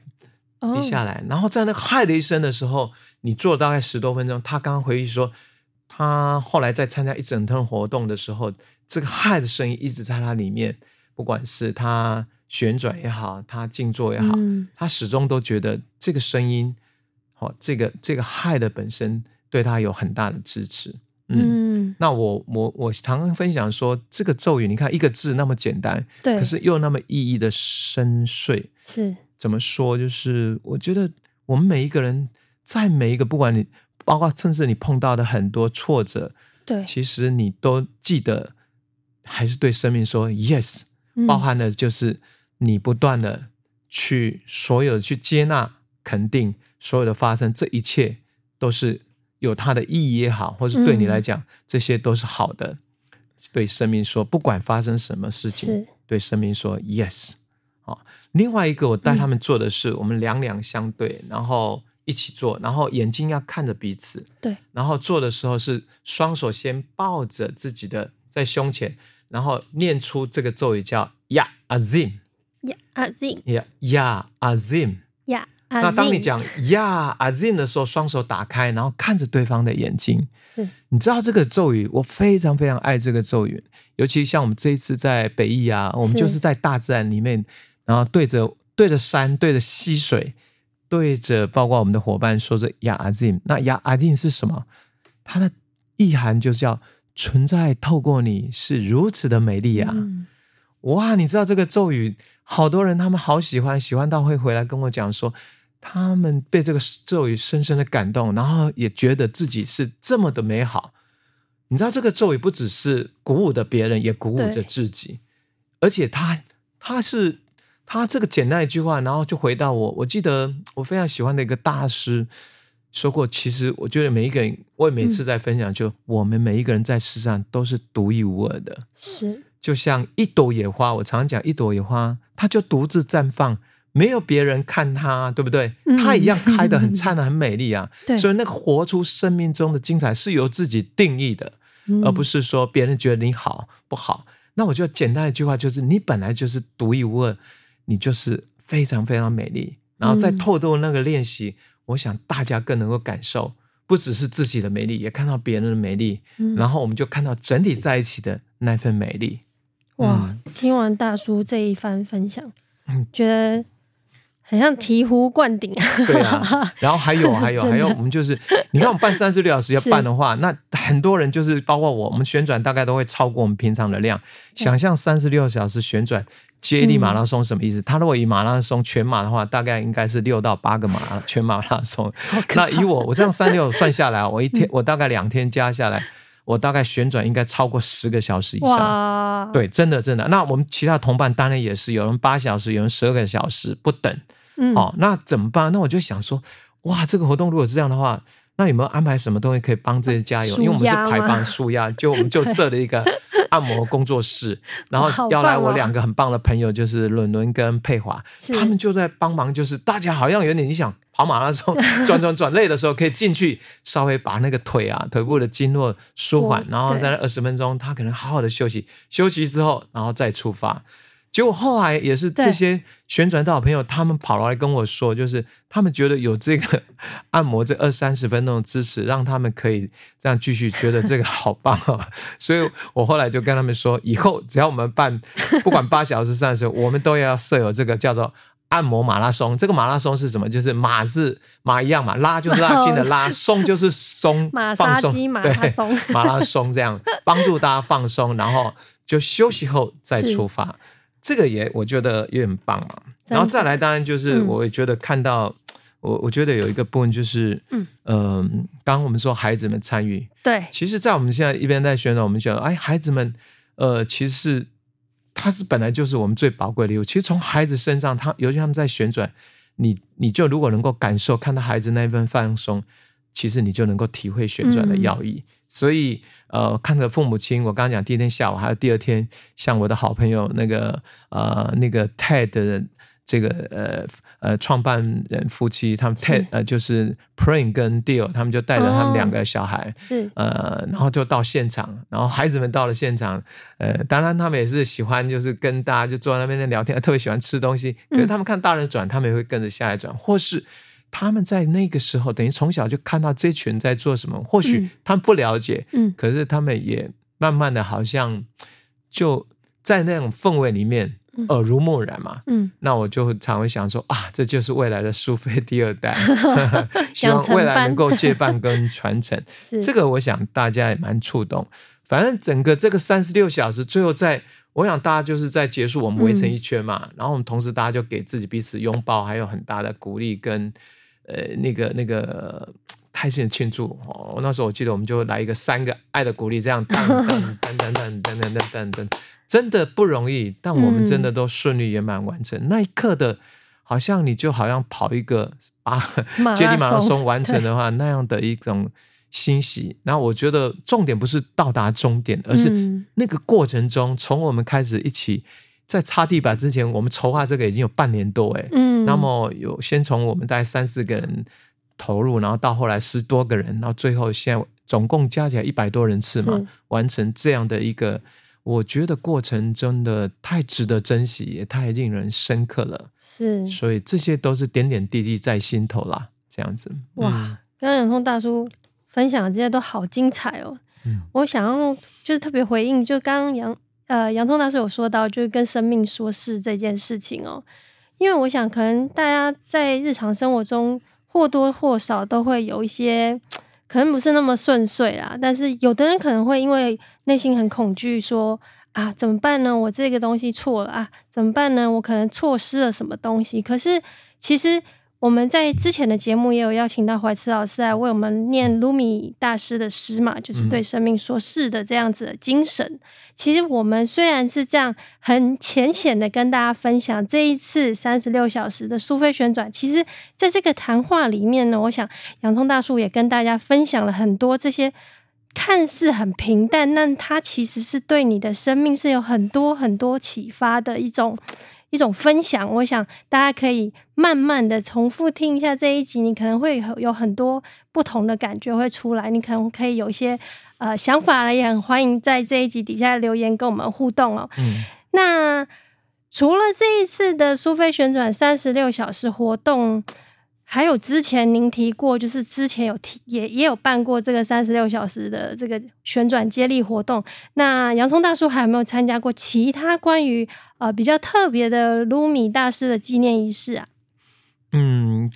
低下来，然后在那嗨的一声的时候，你做大概十多分钟，他刚刚回忆说。他后来在参加一整天活动的时候，这个嗨的声音一直在他里面，不管是他旋转也好，他静坐也好，嗯、他始终都觉得这个声音，好，这个这个嗨的本身对他有很大的支持。嗯，嗯那我我我常常分享说，这个咒语，你看一个字那么简单，对，可是又那么意义的深邃。是怎么说？就是我觉得我们每一个人在每一个不管你。包括甚至你碰到的很多挫折，对，其实你都记得，还是对生命说 yes，包含的就是你不断的去所有的去接纳、肯定所有的发生，这一切都是有它的意义也好，或是对你来讲，这些都是好的。对生命说，不管发生什么事情，对生命说 yes。好，另外一个我带他们做的是，我们两两相对，然后。一起做，然后眼睛要看着彼此。对，然后做的时候是双手先抱着自己的在胸前，然后念出这个咒语叫 Ya Azim。Ya Azim。Ya Ya Azim。Ya。那当你讲 Ya Azim 的时候，双手打开，然后看着对方的眼睛。是。你知道这个咒语，我非常非常爱这个咒语，尤其像我们这一次在北艺啊，我们就是在大自然里面，然后对着对着山，对着溪水。对着包括我们的伙伴说着 “Ya Azim”，那 “Ya Azim” 是什么？它的意涵就是叫存在透过你是如此的美丽啊！嗯、哇，你知道这个咒语，好多人他们好喜欢，喜欢到会回来跟我讲说，他们被这个咒语深深的感动，然后也觉得自己是这么的美好。你知道这个咒语不只是鼓舞的别人，也鼓舞着自己，而且它它是。他这个简单一句话，然后就回到我。我记得我非常喜欢的一个大师说过，其实我觉得每一个人，我也每次在分享，就我们每一个人在世上都是独一无二的。是，就像一朵野花，我常常讲，一朵野花，它就独自绽放，没有别人看它，对不对？它一样开得很灿烂、很美丽啊。对，所以那个活出生命中的精彩是由自己定义的，而不是说别人觉得你好不好。那我就简单一句话，就是你本来就是独一无二。你就是非常非常美丽，然后再透过那个练习，嗯、我想大家更能够感受，不只是自己的美丽，也看到别人的美丽，嗯、然后我们就看到整体在一起的那份美丽。哇！嗯、听完大叔这一番分享，嗯、觉得。很像醍醐灌顶啊！对啊，然后还有还有 还有，我们就是，你看我们办三十六小时要办的话，那很多人就是包括我，我们旋转大概都会超过我们平常的量。想象三十六小时旋转接力马拉松什么意思？他如果以马拉松全马的话，大概应该是六到八个马全马拉松。那以我我这样三六算下来，我一天我大概两天加下来，我大概旋转应该超过十个小时以上。对，真的真的。那我们其他同伴当然也是，有人八小时，有人十二个小时不等。嗯，哦，那怎么办？那我就想说，哇，这个活动如果是这样的话。那有没有安排什么东西可以帮这些加油？因为我们是排棒舒压，就我们就设了一个按摩工作室，然后邀来我两个很棒的朋友，就是伦伦跟佩华，他们就在帮忙。就是大家好像有点你想跑马拉松 转转转累的时候，可以进去稍微把那个腿啊腿部的经络舒缓，然后在那二十分钟，他可能好好的休息，休息之后然后再出发。结果后来也是这些旋转道的朋友，他们跑来跟我说，就是他们觉得有这个按摩这二三十分钟的支持，让他们可以这样继续觉得这个好棒哦。所以我后来就跟他们说，以后只要我们办不管八小时、三十，我们都要设有这个叫做按摩马拉松。这个马拉松是什么？就是马是马一样嘛，拉就是拉筋的拉，松就是松，放松，马拉松，马拉松这样帮助大家放松，然后就休息后再出发。这个也我觉得也很棒嘛，然后再来，当然就是我也觉得看到，嗯、我我觉得有一个部分就是，嗯，呃、刚刚我们说孩子们参与，对，其实，在我们现在一边在宣传，我们觉得，哎，孩子们，呃，其实他是本来就是我们最宝贵的礼物。其实从孩子身上，他尤其他们在旋转，你你就如果能够感受看到孩子那一份放松，其实你就能够体会旋转的要义。嗯所以，呃，看着父母亲，我刚刚讲第一天下午，还有第二天，像我的好朋友那个，呃，那个 TED 的这个，呃，呃，创办人夫妻，他们 TED，呃，就是 Pring 跟 Deal，他们就带着他们两个小孩，是、哦，呃，然后就到现场，然后孩子们到了现场，呃，当然他们也是喜欢，就是跟大家就坐在那边聊天，特别喜欢吃东西，可是他们看大人转，他们也会跟着下来转，或是。他们在那个时候，等于从小就看到这群在做什么。或许他们不了解，嗯，可是他们也慢慢的，好像就在那种氛围里面耳濡目染嘛。嗯，那我就常会想说啊，这就是未来的苏菲第二代，希望未来能够接棒跟传承。这个我想大家也蛮触动。反正整个这个三十六小时，最后在，我想大家就是在结束，我们围成一圈嘛，然后我们同时大家就给自己彼此拥抱，还有很大的鼓励跟。呃，那个那个开心的庆祝哦！那时候我记得我们就来一个三个爱的鼓励，这样噔噔 噔噔噔噔噔噔噔，真的不容易，但我们真的都顺利圆满完成。那一刻的，好像你就好像跑一个啊接力马拉松完成的话，那样的一种欣喜。然后我觉得重点不是到达终点，而是那个过程中，从我们开始一起。在擦地板之前，我们筹划这个已经有半年多哎，嗯，那么有先从我们在三四个人投入，然后到后来十多个人，然后最后现在总共加起来一百多人次嘛，完成这样的一个，我觉得过程真的太值得珍惜，也太令人深刻了，是，所以这些都是点点滴滴在心头啦，这样子。哇，刚刚洋葱大叔分享的这些都好精彩哦，嗯，我想要就是特别回应，就刚刚杨。呃，洋葱大叔有说到，就是跟生命说是这件事情哦，因为我想，可能大家在日常生活中或多或少都会有一些，可能不是那么顺遂啦。但是有的人可能会因为内心很恐惧，说啊，怎么办呢？我这个东西错了啊，怎么办呢？我可能错失了什么东西。可是其实。我们在之前的节目也有邀请到怀慈老师来为我们念卢米大师的诗嘛，就是对生命说是的这样子的精神。嗯、其实我们虽然是这样很浅显的跟大家分享这一次三十六小时的苏菲旋转，其实在这个谈话里面呢，我想洋葱大叔也跟大家分享了很多这些看似很平淡，但它其实是对你的生命是有很多很多启发的一种。一种分享，我想大家可以慢慢的重复听一下这一集，你可能会有很多不同的感觉会出来，你可能可以有一些呃想法，也很欢迎在这一集底下留言跟我们互动哦。嗯，那除了这一次的苏菲旋转三十六小时活动。还有之前您提过，就是之前有提也也有办过这个三十六小时的这个旋转接力活动。那洋葱大叔还有没有参加过其他关于呃比较特别的卢米大师的纪念仪式啊？嗯，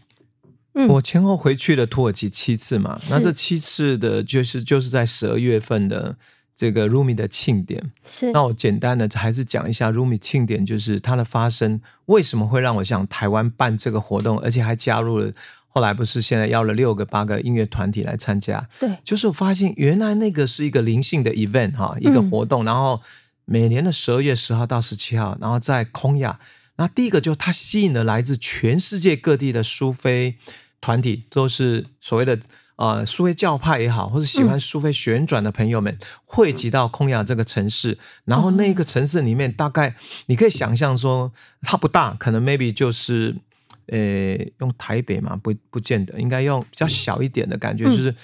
我前后回去了土耳其七次嘛，那这七次的就是就是在十二月份的。这个鲁米的庆典，是。那我简单的还是讲一下 Rumi 庆典，就是它的发生为什么会让我想台湾办这个活动，而且还加入了后来不是现在邀了六个八个音乐团体来参加，对，就是我发现原来那个是一个灵性的 event 哈，一个活动，嗯、然后每年的十二月十号到十七号，然后在空亚。那第一个就它吸引了来自全世界各地的苏菲团体，都是所谓的呃苏菲教派也好，或者喜欢苏菲旋转的朋友们，汇集到空雅这个城市。然后那个城市里面，大概你可以想象说，它不大，可能 maybe 就是呃用台北嘛，不不见得，应该用比较小一点的感觉，就是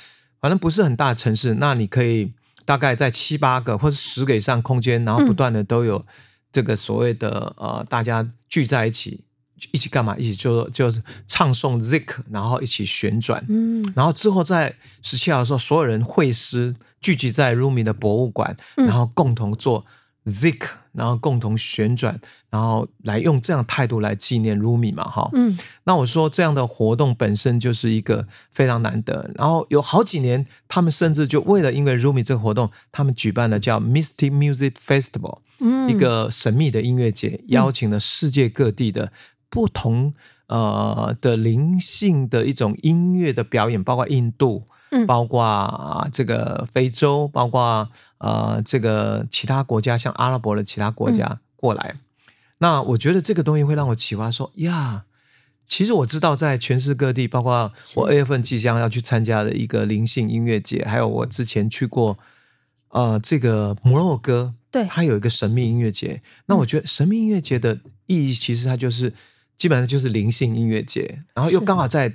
反正不是很大的城市。那你可以大概在七八个或者十个以上空间，然后不断的都有。这个所谓的呃，大家聚在一起，一起干嘛？一起就就是唱诵 Zik，然后一起旋转。嗯，然后之后在十七号的时候，所有人会师聚集在 Rumi 的博物馆，然后共同做 Zik，然后共同旋转，然后来用这样态度来纪念 Rumi 嘛，哈。嗯，那我说这样的活动本身就是一个非常难得。然后有好几年，他们甚至就为了因为 Rumi 这个活动，他们举办了叫 Mystic Music Festival。一个神秘的音乐节，邀请了世界各地的不同呃的灵性的一种音乐的表演，包括印度，嗯包括这个非洲，包括呃这个其他国家，像阿拉伯的其他国家过来。那我觉得这个东西会让我启发说，呀，其实我知道在全世界各地，包括我二月份即将要去参加的一个灵性音乐节，还有我之前去过呃这个摩洛哥。对，它有一个神秘音乐节。那我觉得神秘音乐节的意义，其实它就是基本上就是灵性音乐节，然后又刚好在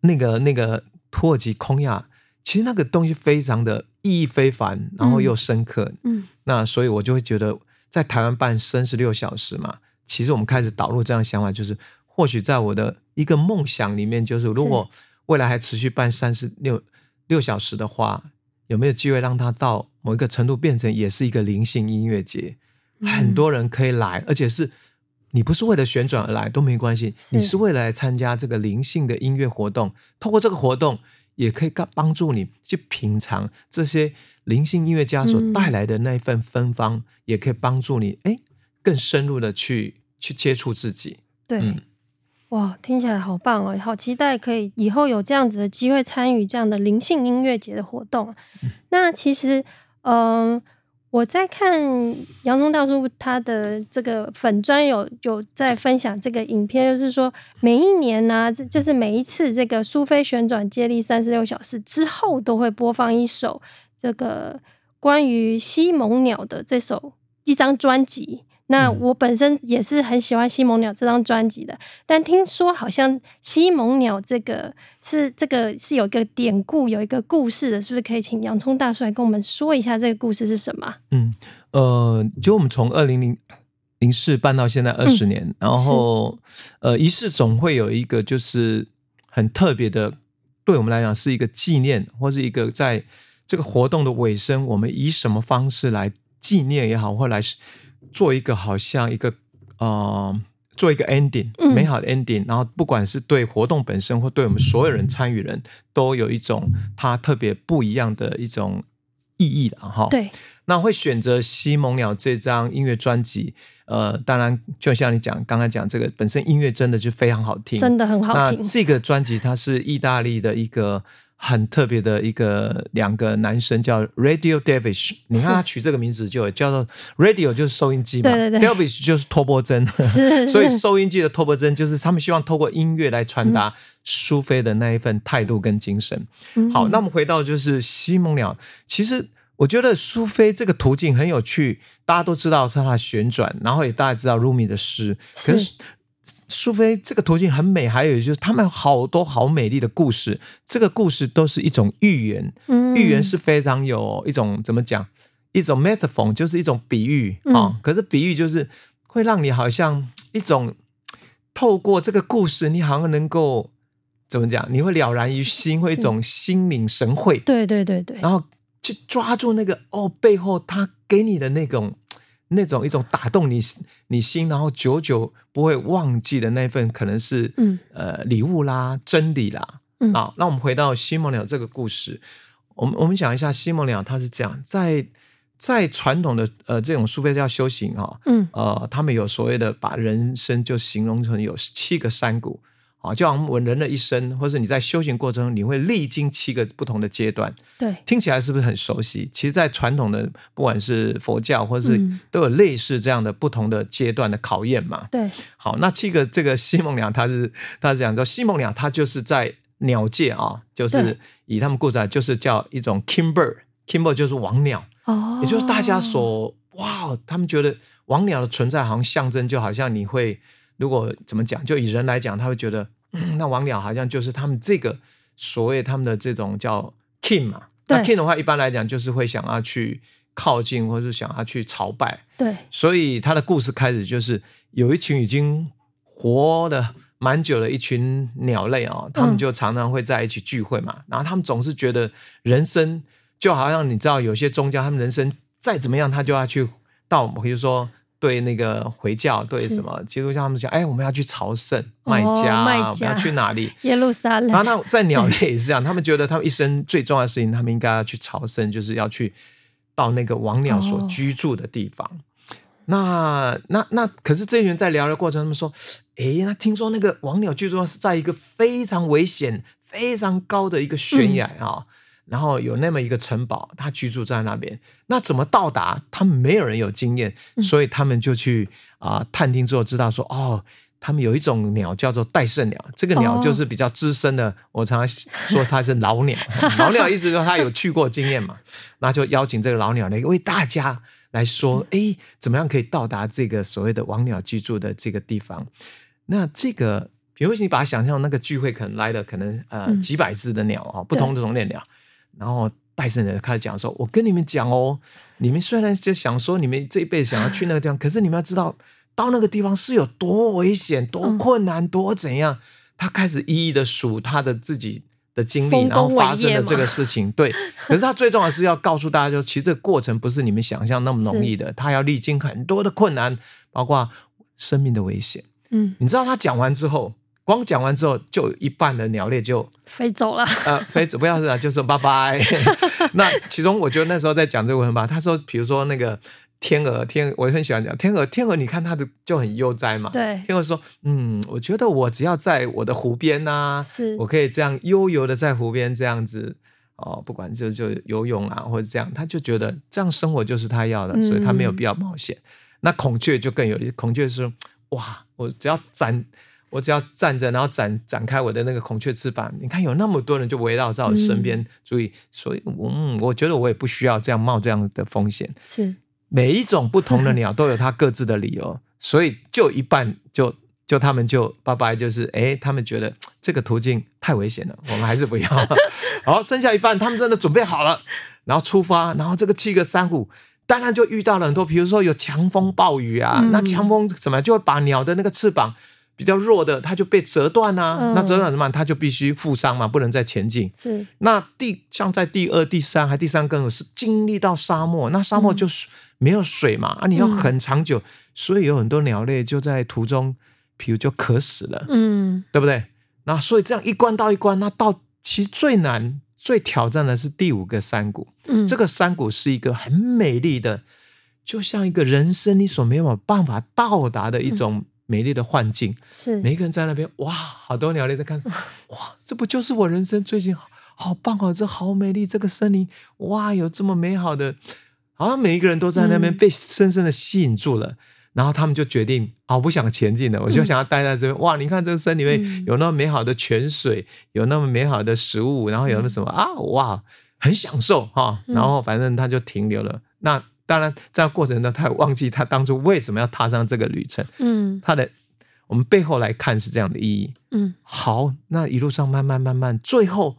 那个那个土耳其空亚，其实那个东西非常的意义非凡，然后又深刻。嗯，嗯，那所以我就会觉得，在台湾办三十六小时嘛，其实我们开始导入这样的想法，就是或许在我的一个梦想里面，就是如果未来还持续办三十六六小时的话。有没有机会让它到某一个程度变成也是一个灵性音乐节？嗯、很多人可以来，而且是你不是为了旋转而来都没关系，你是为了来参加这个灵性的音乐活动。透过这个活动，也可以帮助你去品尝这些灵性音乐家所带来的那一份芬芳，嗯、也可以帮助你哎更深入的去去接触自己。对。嗯哇，听起来好棒哦！好期待可以以后有这样子的机会参与这样的灵性音乐节的活动。嗯、那其实，嗯、呃，我在看洋葱大叔他的这个粉专有有在分享这个影片，就是说每一年呢、啊，就是每一次这个苏菲旋转接力三十六小时之后，都会播放一首这个关于西蒙鸟的这首一张专辑。那我本身也是很喜欢《西蒙鸟》这张专辑的，但听说好像《西蒙鸟》这个是这个是有一个典故，有一个故事的，是不是可以请洋葱大叔来跟我们说一下这个故事是什么？嗯，呃，就我们从二零零零四办到现在二十年，嗯、然后呃，仪式总会有一个就是很特别的，对我们来讲是一个纪念，或是一个在这个活动的尾声，我们以什么方式来纪念也好，或来。做一个好像一个呃，做一个 ending，美好的 ending，嗯，然后不管是对活动本身或对我们所有人参与人都有一种它特别不一样的一种意义的哈。对，那会选择《西蒙鸟》这张音乐专辑，呃，当然就像你讲刚才讲这个本身音乐真的就非常好听，真的很好听。那这个专辑它是意大利的一个。很特别的一个两个男生叫 Radio Dervish，你看他取这个名字就叫做 Radio 就是收音机嘛，对对对，Dervish 就是托钵针，所以收音机的托钵针就是他们希望透过音乐来传达苏菲的那一份态度跟精神。嗯、好，那我们回到就是西蒙鸟，其实我觉得苏菲这个途径很有趣，大家都知道是它的旋转，然后也大家知道 Rumi 的诗，可是。苏菲这个途径很美，还有就是他们好多好美丽的故事。这个故事都是一种寓言，嗯、寓言是非常有一种怎么讲，一种 metaphor，就是一种比喻啊、哦。可是比喻就是会让你好像一种透过这个故事，你好像能够怎么讲？你会了然于心，会一种心领神会。对对对对。然后去抓住那个哦，背后他给你的那种。那种一种打动你你心，然后久久不会忘记的那份，可能是嗯。呃礼物啦、真理啦。嗯，好，那我们回到西蒙鸟这个故事，我们我们讲一下西蒙鸟，他是这样，在在传统的呃这种苏菲教修行哈，嗯。呃他们有所谓的把人生就形容成有七个山谷啊，就像我们人的一生，或者你在修行过程中，你会历经七个不同的阶段。对，听起来是不是很熟悉？其实，在传统的不管是佛教，或者是都有类似这样的不同的阶段的考验嘛。对，好，那七个这个西梦鸟，它是它是讲说，西梦鸟它就是在鸟界啊，就是以他们故事来，就是叫一种 king bird，king bird 就是王鸟，哦，也就是大家所哇，他们觉得王鸟的存在好像象征，就好像你会如果怎么讲，就以人来讲，他会觉得。嗯，那王鸟好像就是他们这个所谓他们的这种叫 king 嘛。那 king 的话，一般来讲就是会想要去靠近，或是想要去朝拜。对，所以他的故事开始就是有一群已经活的蛮久的一群鸟类啊、哦，他们就常常会在一起聚会嘛。嗯、然后他们总是觉得人生就好像你知道，有些宗教他们人生再怎么样，他就要去到，比如说。对那个回教，对什么基督教，他们讲，哎，我们要去朝圣，我们要去哪里？耶路撒冷。然后那在 鸟类也是这样，他们觉得他们一生最重要的事情，他们应该要去朝圣，就是要去到那个王鸟所居住的地方。哦、那那那，可是这些人在聊的过程，他们说，哎，那听说那个王鸟居住是在一个非常危险、非常高的一个悬崖啊。嗯然后有那么一个城堡，他居住在那边。那怎么到达？他们没有人有经验，所以他们就去啊、呃、探听之后知道说，哦，他们有一种鸟叫做戴胜鸟，这个鸟就是比较资深的。哦、我常常说它是老鸟，老鸟意思说它有去过经验嘛。那就邀请这个老鸟来为大家来说，哎，怎么样可以到达这个所谓的王鸟居住的这个地方？那这个，比如你把它想象那个聚会可能来了，可能呃几百只的鸟啊，嗯、不同的种类鸟。然后戴胜人开始讲说：“我跟你们讲哦，你们虽然就想说你们这一辈子想要去那个地方，可是你们要知道，到那个地方是有多危险、多困难、多怎样。”他开始一一的数他的自己的经历，然后发生的这个事情。对，可是他最重要的是要告诉大家，就其实这个过程不是你们想象那么容易的，他要历经很多的困难，包括生命的危险。嗯，你知道他讲完之后。光讲完之后，就一半的鸟类就飞走了。呃，飞走不要是啊，就说拜拜。那其中，我觉得那时候在讲这个问题吧，他说，比如说那个天鹅，天鹅我很喜欢讲天鹅，天鹅你看它的就很悠哉嘛。对，天鹅说，嗯，我觉得我只要在我的湖边呐、啊，是我可以这样悠游的在湖边这样子哦，不管就就游泳啊或者这样，他就觉得这样生活就是他要的，嗯、所以他没有必要冒险。那孔雀就更有意思，孔雀说，哇，我只要展。我只要站着，然后展展开我的那个孔雀翅膀，你看有那么多人就围绕在我身边，嗯、所以所以嗯，我觉得我也不需要这样冒这样的风险。是每一种不同的鸟都有它各自的理由，所以就一半就就他们就拜拜，就是哎，他们觉得这个途径太危险了，我们还是不要。好，剩下一半他们真的准备好了，然后出发，然后这个七个山虎当然就遇到了很多，比如说有强风暴雨啊，嗯、那强风怎么就会把鸟的那个翅膀。比较弱的，它就被折断啊。嗯、那折断怎么办？它就必须负伤嘛，不能再前进。是。那第像在第二、第三还第三更是经历到沙漠，那沙漠就是没有水嘛、嗯、啊，你要很长久，所以有很多鸟类就在途中，比如就渴死了，嗯，对不对？那所以这样一关到一关，那到其实最难、最挑战的是第五个山谷。嗯，这个山谷是一个很美丽的，就像一个人生你所没有办法到达的一种。嗯美丽的幻境，是。每一个人在那边，哇，好多鸟类在看，哇，这不就是我人生最近好，好棒哦，这好美丽，这个森林，哇，有这么美好的，好像每一个人都在那边被深深的吸引住了，嗯、然后他们就决定，啊，我不想前进了，我就想要待在这边，嗯、哇，你看这个森林里面有那么美好的泉水，嗯、有那么美好的食物，然后有那什么、嗯、啊，哇，很享受哈，然后反正他就停留了，嗯、那。当然，在过程中，他也忘记他当初为什么要踏上这个旅程。嗯，他的我们背后来看是这样的意义。嗯，好，那一路上慢慢慢慢，最后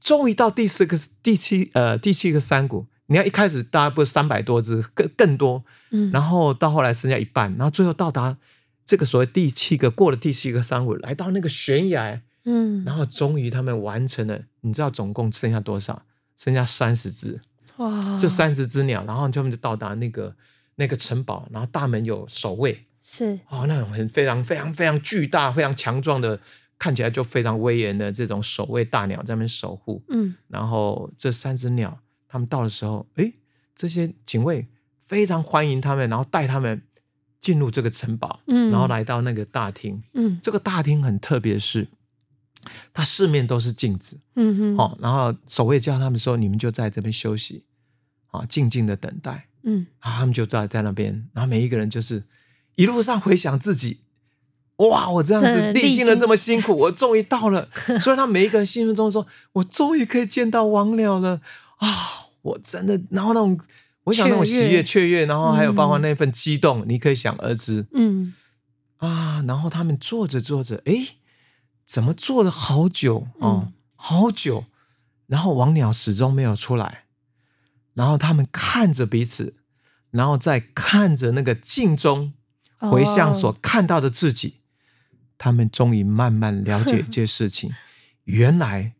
终于到第四个、第七呃第七个山谷。你看一开始大概不是三百多只，更更多。嗯，然后到后来剩下一半，然后最后到达这个所谓第七个过了第七个山谷，来到那个悬崖。嗯，然后终于他们完成了。你知道总共剩下多少？剩下三十只。哇！这三十只鸟，然后他们就到达那个那个城堡，然后大门有守卫，是哦，那种很非常非常非常巨大、非常强壮的，看起来就非常威严的这种守卫大鸟在那边守护。嗯，然后这三只鸟，他们到的时候，诶，这些警卫非常欢迎他们，然后带他们进入这个城堡，嗯，然后来到那个大厅，嗯，这个大厅很特别，是它四面都是镜子，嗯哼，好，然后守卫叫他们说：“你们就在这边休息，啊，静静的等待。”嗯，然后，他们就在在那边，然后每一个人就是一路上回想自己，哇，我这样子历经了这么辛苦，我终于到了。所以他每一个人心目中说：“我终于可以见到王了了啊！”我真的，然后那种。我想那种喜悦、雀跃，然后还有包括那份激动，嗯、你可以想而知。嗯啊，然后他们坐着坐着，哎，怎么做了好久哦、嗯，好久，然后王鸟始终没有出来。然后他们看着彼此，然后再看着那个镜中回向所看到的自己，哦、他们终于慢慢了解一件事情：原来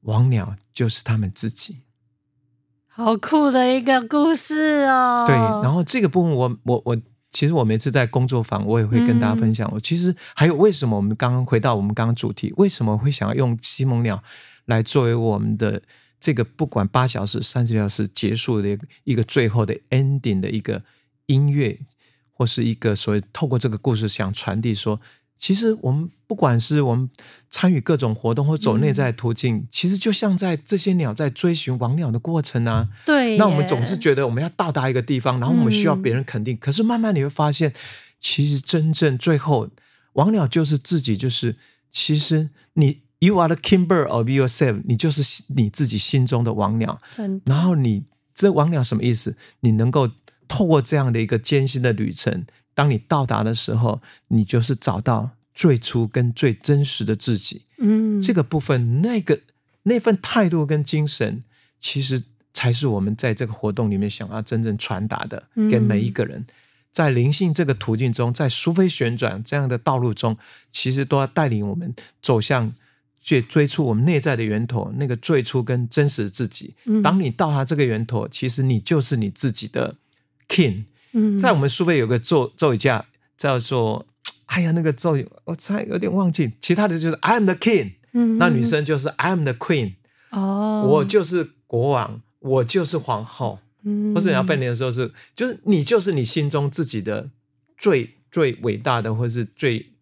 王鸟就是他们自己。好酷的一个故事哦！对，然后这个部分，我我我，其实我每次在工作坊，我也会跟大家分享。我、嗯、其实还有为什么我们刚刚回到我们刚刚主题，为什么会想要用西蒙鸟来作为我们的这个不管八小时、三十小时结束的一个最后的 ending 的一个音乐，或是一个所谓透过这个故事想传递说。其实我们不管是我们参与各种活动或走内在途径，嗯，其实就像在这些鸟在追寻王鸟的过程啊。对。那我们总是觉得我们要到达一个地方，然后我们需要别人肯定。嗯，可是慢慢你会发现，其实真正最后王鸟就是自己，就是其实你 you are the king bird of yourself，你就是你自己心中的王鸟。然后你这王鸟什么意思？你能够透过这样的一个艰辛的旅程。当你到达的时候，你就是找到最初跟最真实的自己。嗯，这个部分，那个那份态度跟精神，其实才是我们在这个活动里面想要真正传达的，给每一个人。在灵性这个途径中，在苏菲旋转这样的道路中，其实都要带领我们走向去追出我们内在的源头，那个最初跟真实的自己。当你到达这个源头，其实你就是你自己的 king。在我们苏菲有个咒咒语架叫做，哎呀，那个咒语我猜有点忘记，其他的就是 I am the king，嗯，那女生就是 I am the queen，哦，我就是国王，我就是皇后，嗯，或是你要拜年的时候是，就是你就是你心中自己的最最伟大的，或是最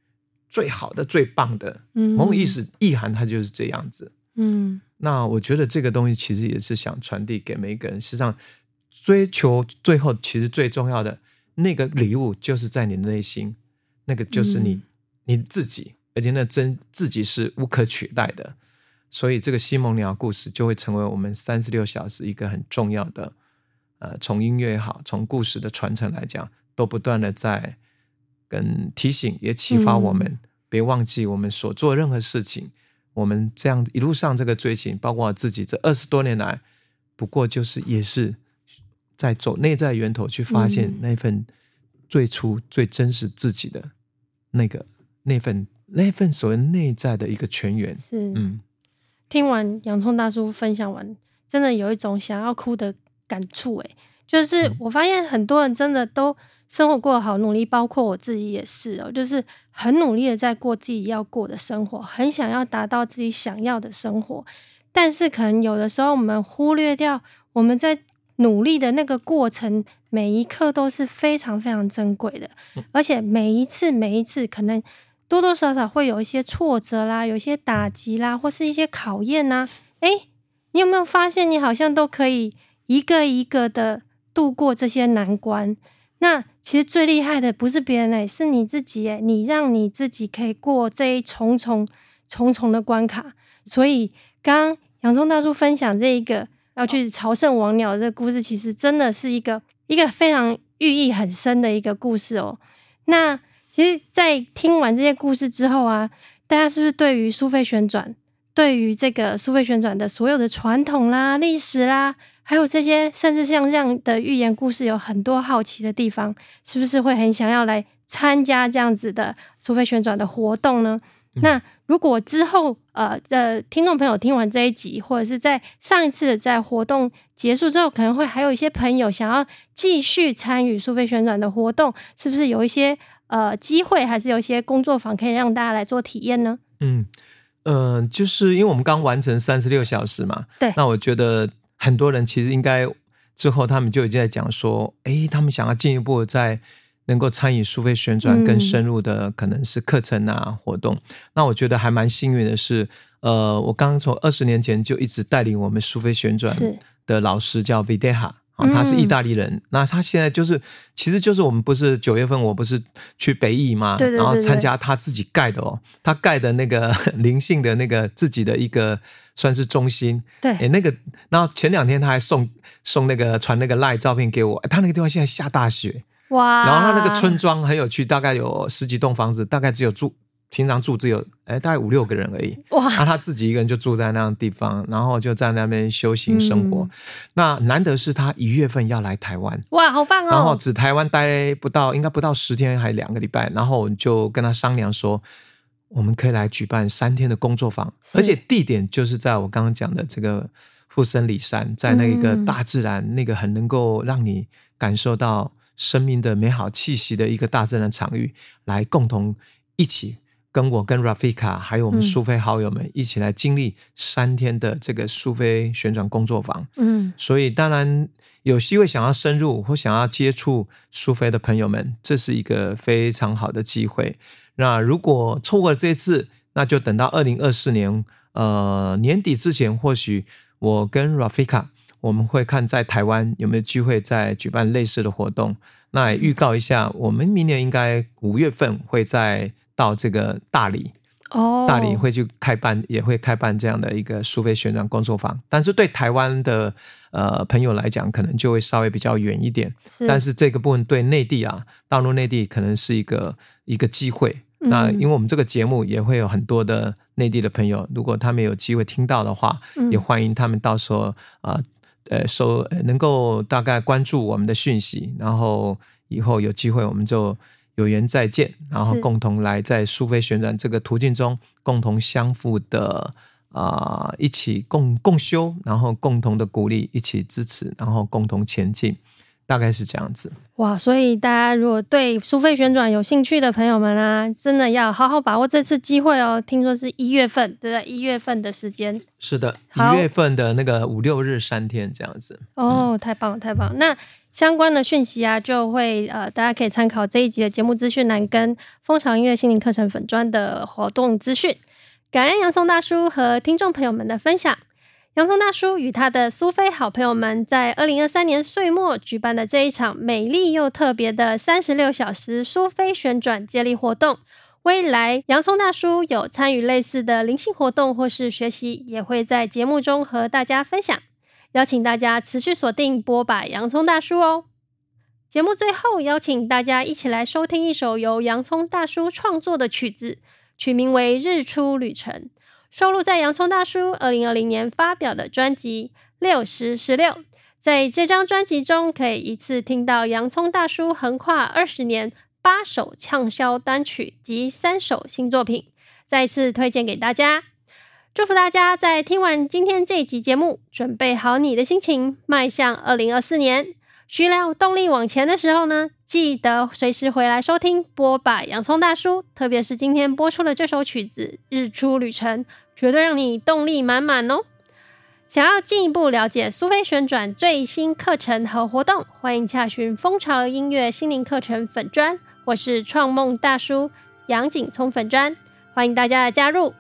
最好的、最棒的，嗯，某种意思意涵，它就是这样子，嗯，那我觉得这个东西其实也是想传递给每一个人，实际上。追求最后，其实最重要的那个礼物，就是在你的内心，那个就是你、嗯、你自己，而且那真自己是无可取代的。所以，这个西蒙鸟故事就会成为我们三十六小时一个很重要的，呃，从音乐也好，从故事的传承来讲，都不断的在跟提醒，也启发我们，嗯、别忘记我们所做任何事情，我们这样一路上这个追寻，包括我自己这二十多年来，不过就是也是。在走内在源头去发现那份最初最真实自己的那个那份那份所谓内在的一个泉源。是，嗯，听完洋葱大叔分享完，真的有一种想要哭的感触。哎，就是我发现很多人真的都生活过得好努力，包括我自己也是哦，就是很努力的在过自己要过的生活，很想要达到自己想要的生活，但是可能有的时候我们忽略掉我们在。努力的那个过程，每一刻都是非常非常珍贵的，而且每一次每一次，可能多多少少会有一些挫折啦，有一些打击啦，或是一些考验呐。诶，你有没有发现，你好像都可以一个一个的度过这些难关？那其实最厉害的不是别人诶，是你自己诶，你让你自己可以过这一重重重重的关卡。所以，刚刚洋葱大叔分享这一个。要去朝圣王鸟的这个故事，其实真的是一个一个非常寓意很深的一个故事哦。那其实，在听完这些故事之后啊，大家是不是对于苏菲旋转，对于这个苏菲旋转的所有的传统啦、历史啦，还有这些甚至像这样的寓言故事，有很多好奇的地方，是不是会很想要来参加这样子的苏菲旋转的活动呢？那如果之后呃的听众朋友听完这一集，或者是在上一次在活动结束之后，可能会还有一些朋友想要继续参与苏菲旋转的活动，是不是有一些呃机会，还是有一些工作坊可以让大家来做体验呢？嗯嗯、呃，就是因为我们刚完成三十六小时嘛，对，那我觉得很多人其实应该之后他们就已经在讲说，哎，他们想要进一步在。能够参与苏菲旋转更深入的可能是课程啊、嗯、活动。那我觉得还蛮幸运的是，呃，我刚刚从二十年前就一直带领我们苏菲旋转的老师叫 Videha。啊，他是意大利人，嗯、那他现在就是，其实就是我们不是九月份我不是去北艺嘛？对对对对，然后参加他自己盖的哦，他盖的那个 灵性的那个自己的一个算是中心。对，诶那个，然后前两天他还送送那个传那个 LINE 照片给我，他那个地方现在下大雪，哇！然后他那个村庄很有趣，大概有十几栋房子，大概只有住。平常住只有哎，大概五六个人而已。哇！那、啊、他自己一个人就住在那样地方，然后就在那边修行生活。嗯、那难得是他一月份要来台湾，哇，好棒哦！然后只台湾待不到，应该不到十天，还两个礼拜。然后就跟他商量说，我们可以来举办三天的工作坊，而且地点就是在我刚刚讲的这个富森里山，在那个大自然，嗯、那个很能够让你感受到生命的美好气息的一个大自然场域，来共同一起。跟我跟 Rafika 还有我们苏菲好友们一起来经历三天的这个苏菲旋转工作坊。嗯，所以当然有机会想要深入或想要接触苏菲的朋友们，这是一个非常好的机会。那如果错过了这次，那就等到二零二四年呃年底之前，或许我跟 Rafika 我们会看在台湾有没有机会再举办类似的活动。那也预告一下，我们明年应该五月份会再。到这个大理哦，大理会去开办，也会开办这样的一个苏菲旋转工作坊。但是对台湾的呃朋友来讲，可能就会稍微比较远一点。是，但是这个部分对内地啊，大陆内地可能是一个一个机会。嗯、那因为我们这个节目也会有很多的内地的朋友，如果他们有机会听到的话，嗯、也欢迎他们到时候啊呃收能够大概关注我们的讯息，然后以后有机会我们就。有缘再见，然后共同来在苏菲旋转这个途径中共同相互的啊、呃，一起共共修，然后共同的鼓励，一起支持，然后共同前进，大概是这样子。哇，所以大家如果对苏菲旋转有兴趣的朋友们啊，真的要好好把握这次机会哦。听说是一月份，对不对？一月份的时间。是的，一月份的那个五六日三天这样子。哦，嗯、太棒了，太棒了！那。相关的讯息啊，就会呃，大家可以参考这一集的节目资讯栏跟蜂巢音乐心灵课程粉专的活动资讯。感恩洋葱大叔和听众朋友们的分享。洋葱大叔与他的苏菲好朋友们在二零二三年岁末举办的这一场美丽又特别的三十六小时苏菲旋转接力活动，未来洋葱大叔有参与类似的灵性活动或是学习，也会在节目中和大家分享。邀请大家持续锁定播吧，洋葱大叔哦。节目最后，邀请大家一起来收听一首由洋葱大叔创作的曲子，取名为《日出旅程》，收录在洋葱大叔二零二零年发表的专辑《六十十六》。在这张专辑中，可以一次听到洋葱大叔横跨二十年八首畅销单曲及三首新作品，再次推荐给大家。祝福大家在听完今天这集节目，准备好你的心情，迈向二零二四年，需要动力往前的时候呢，记得随时回来收听播吧，洋葱大叔。特别是今天播出的这首曲子《日出旅程》，绝对让你动力满满哦。想要进一步了解苏菲旋转最新课程和活动，欢迎洽询蜂巢音乐心灵课程粉砖，或是创梦大叔杨景聪粉砖，欢迎大家的加入。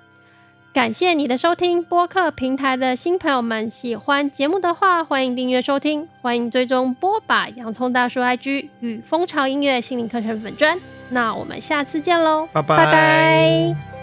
感谢你的收听，播客平台的新朋友们，喜欢节目的话，欢迎订阅收听，欢迎追踪播把洋葱大叔 IG 与蜂巢音乐心灵课程粉砖。那我们下次见喽，拜拜。拜拜。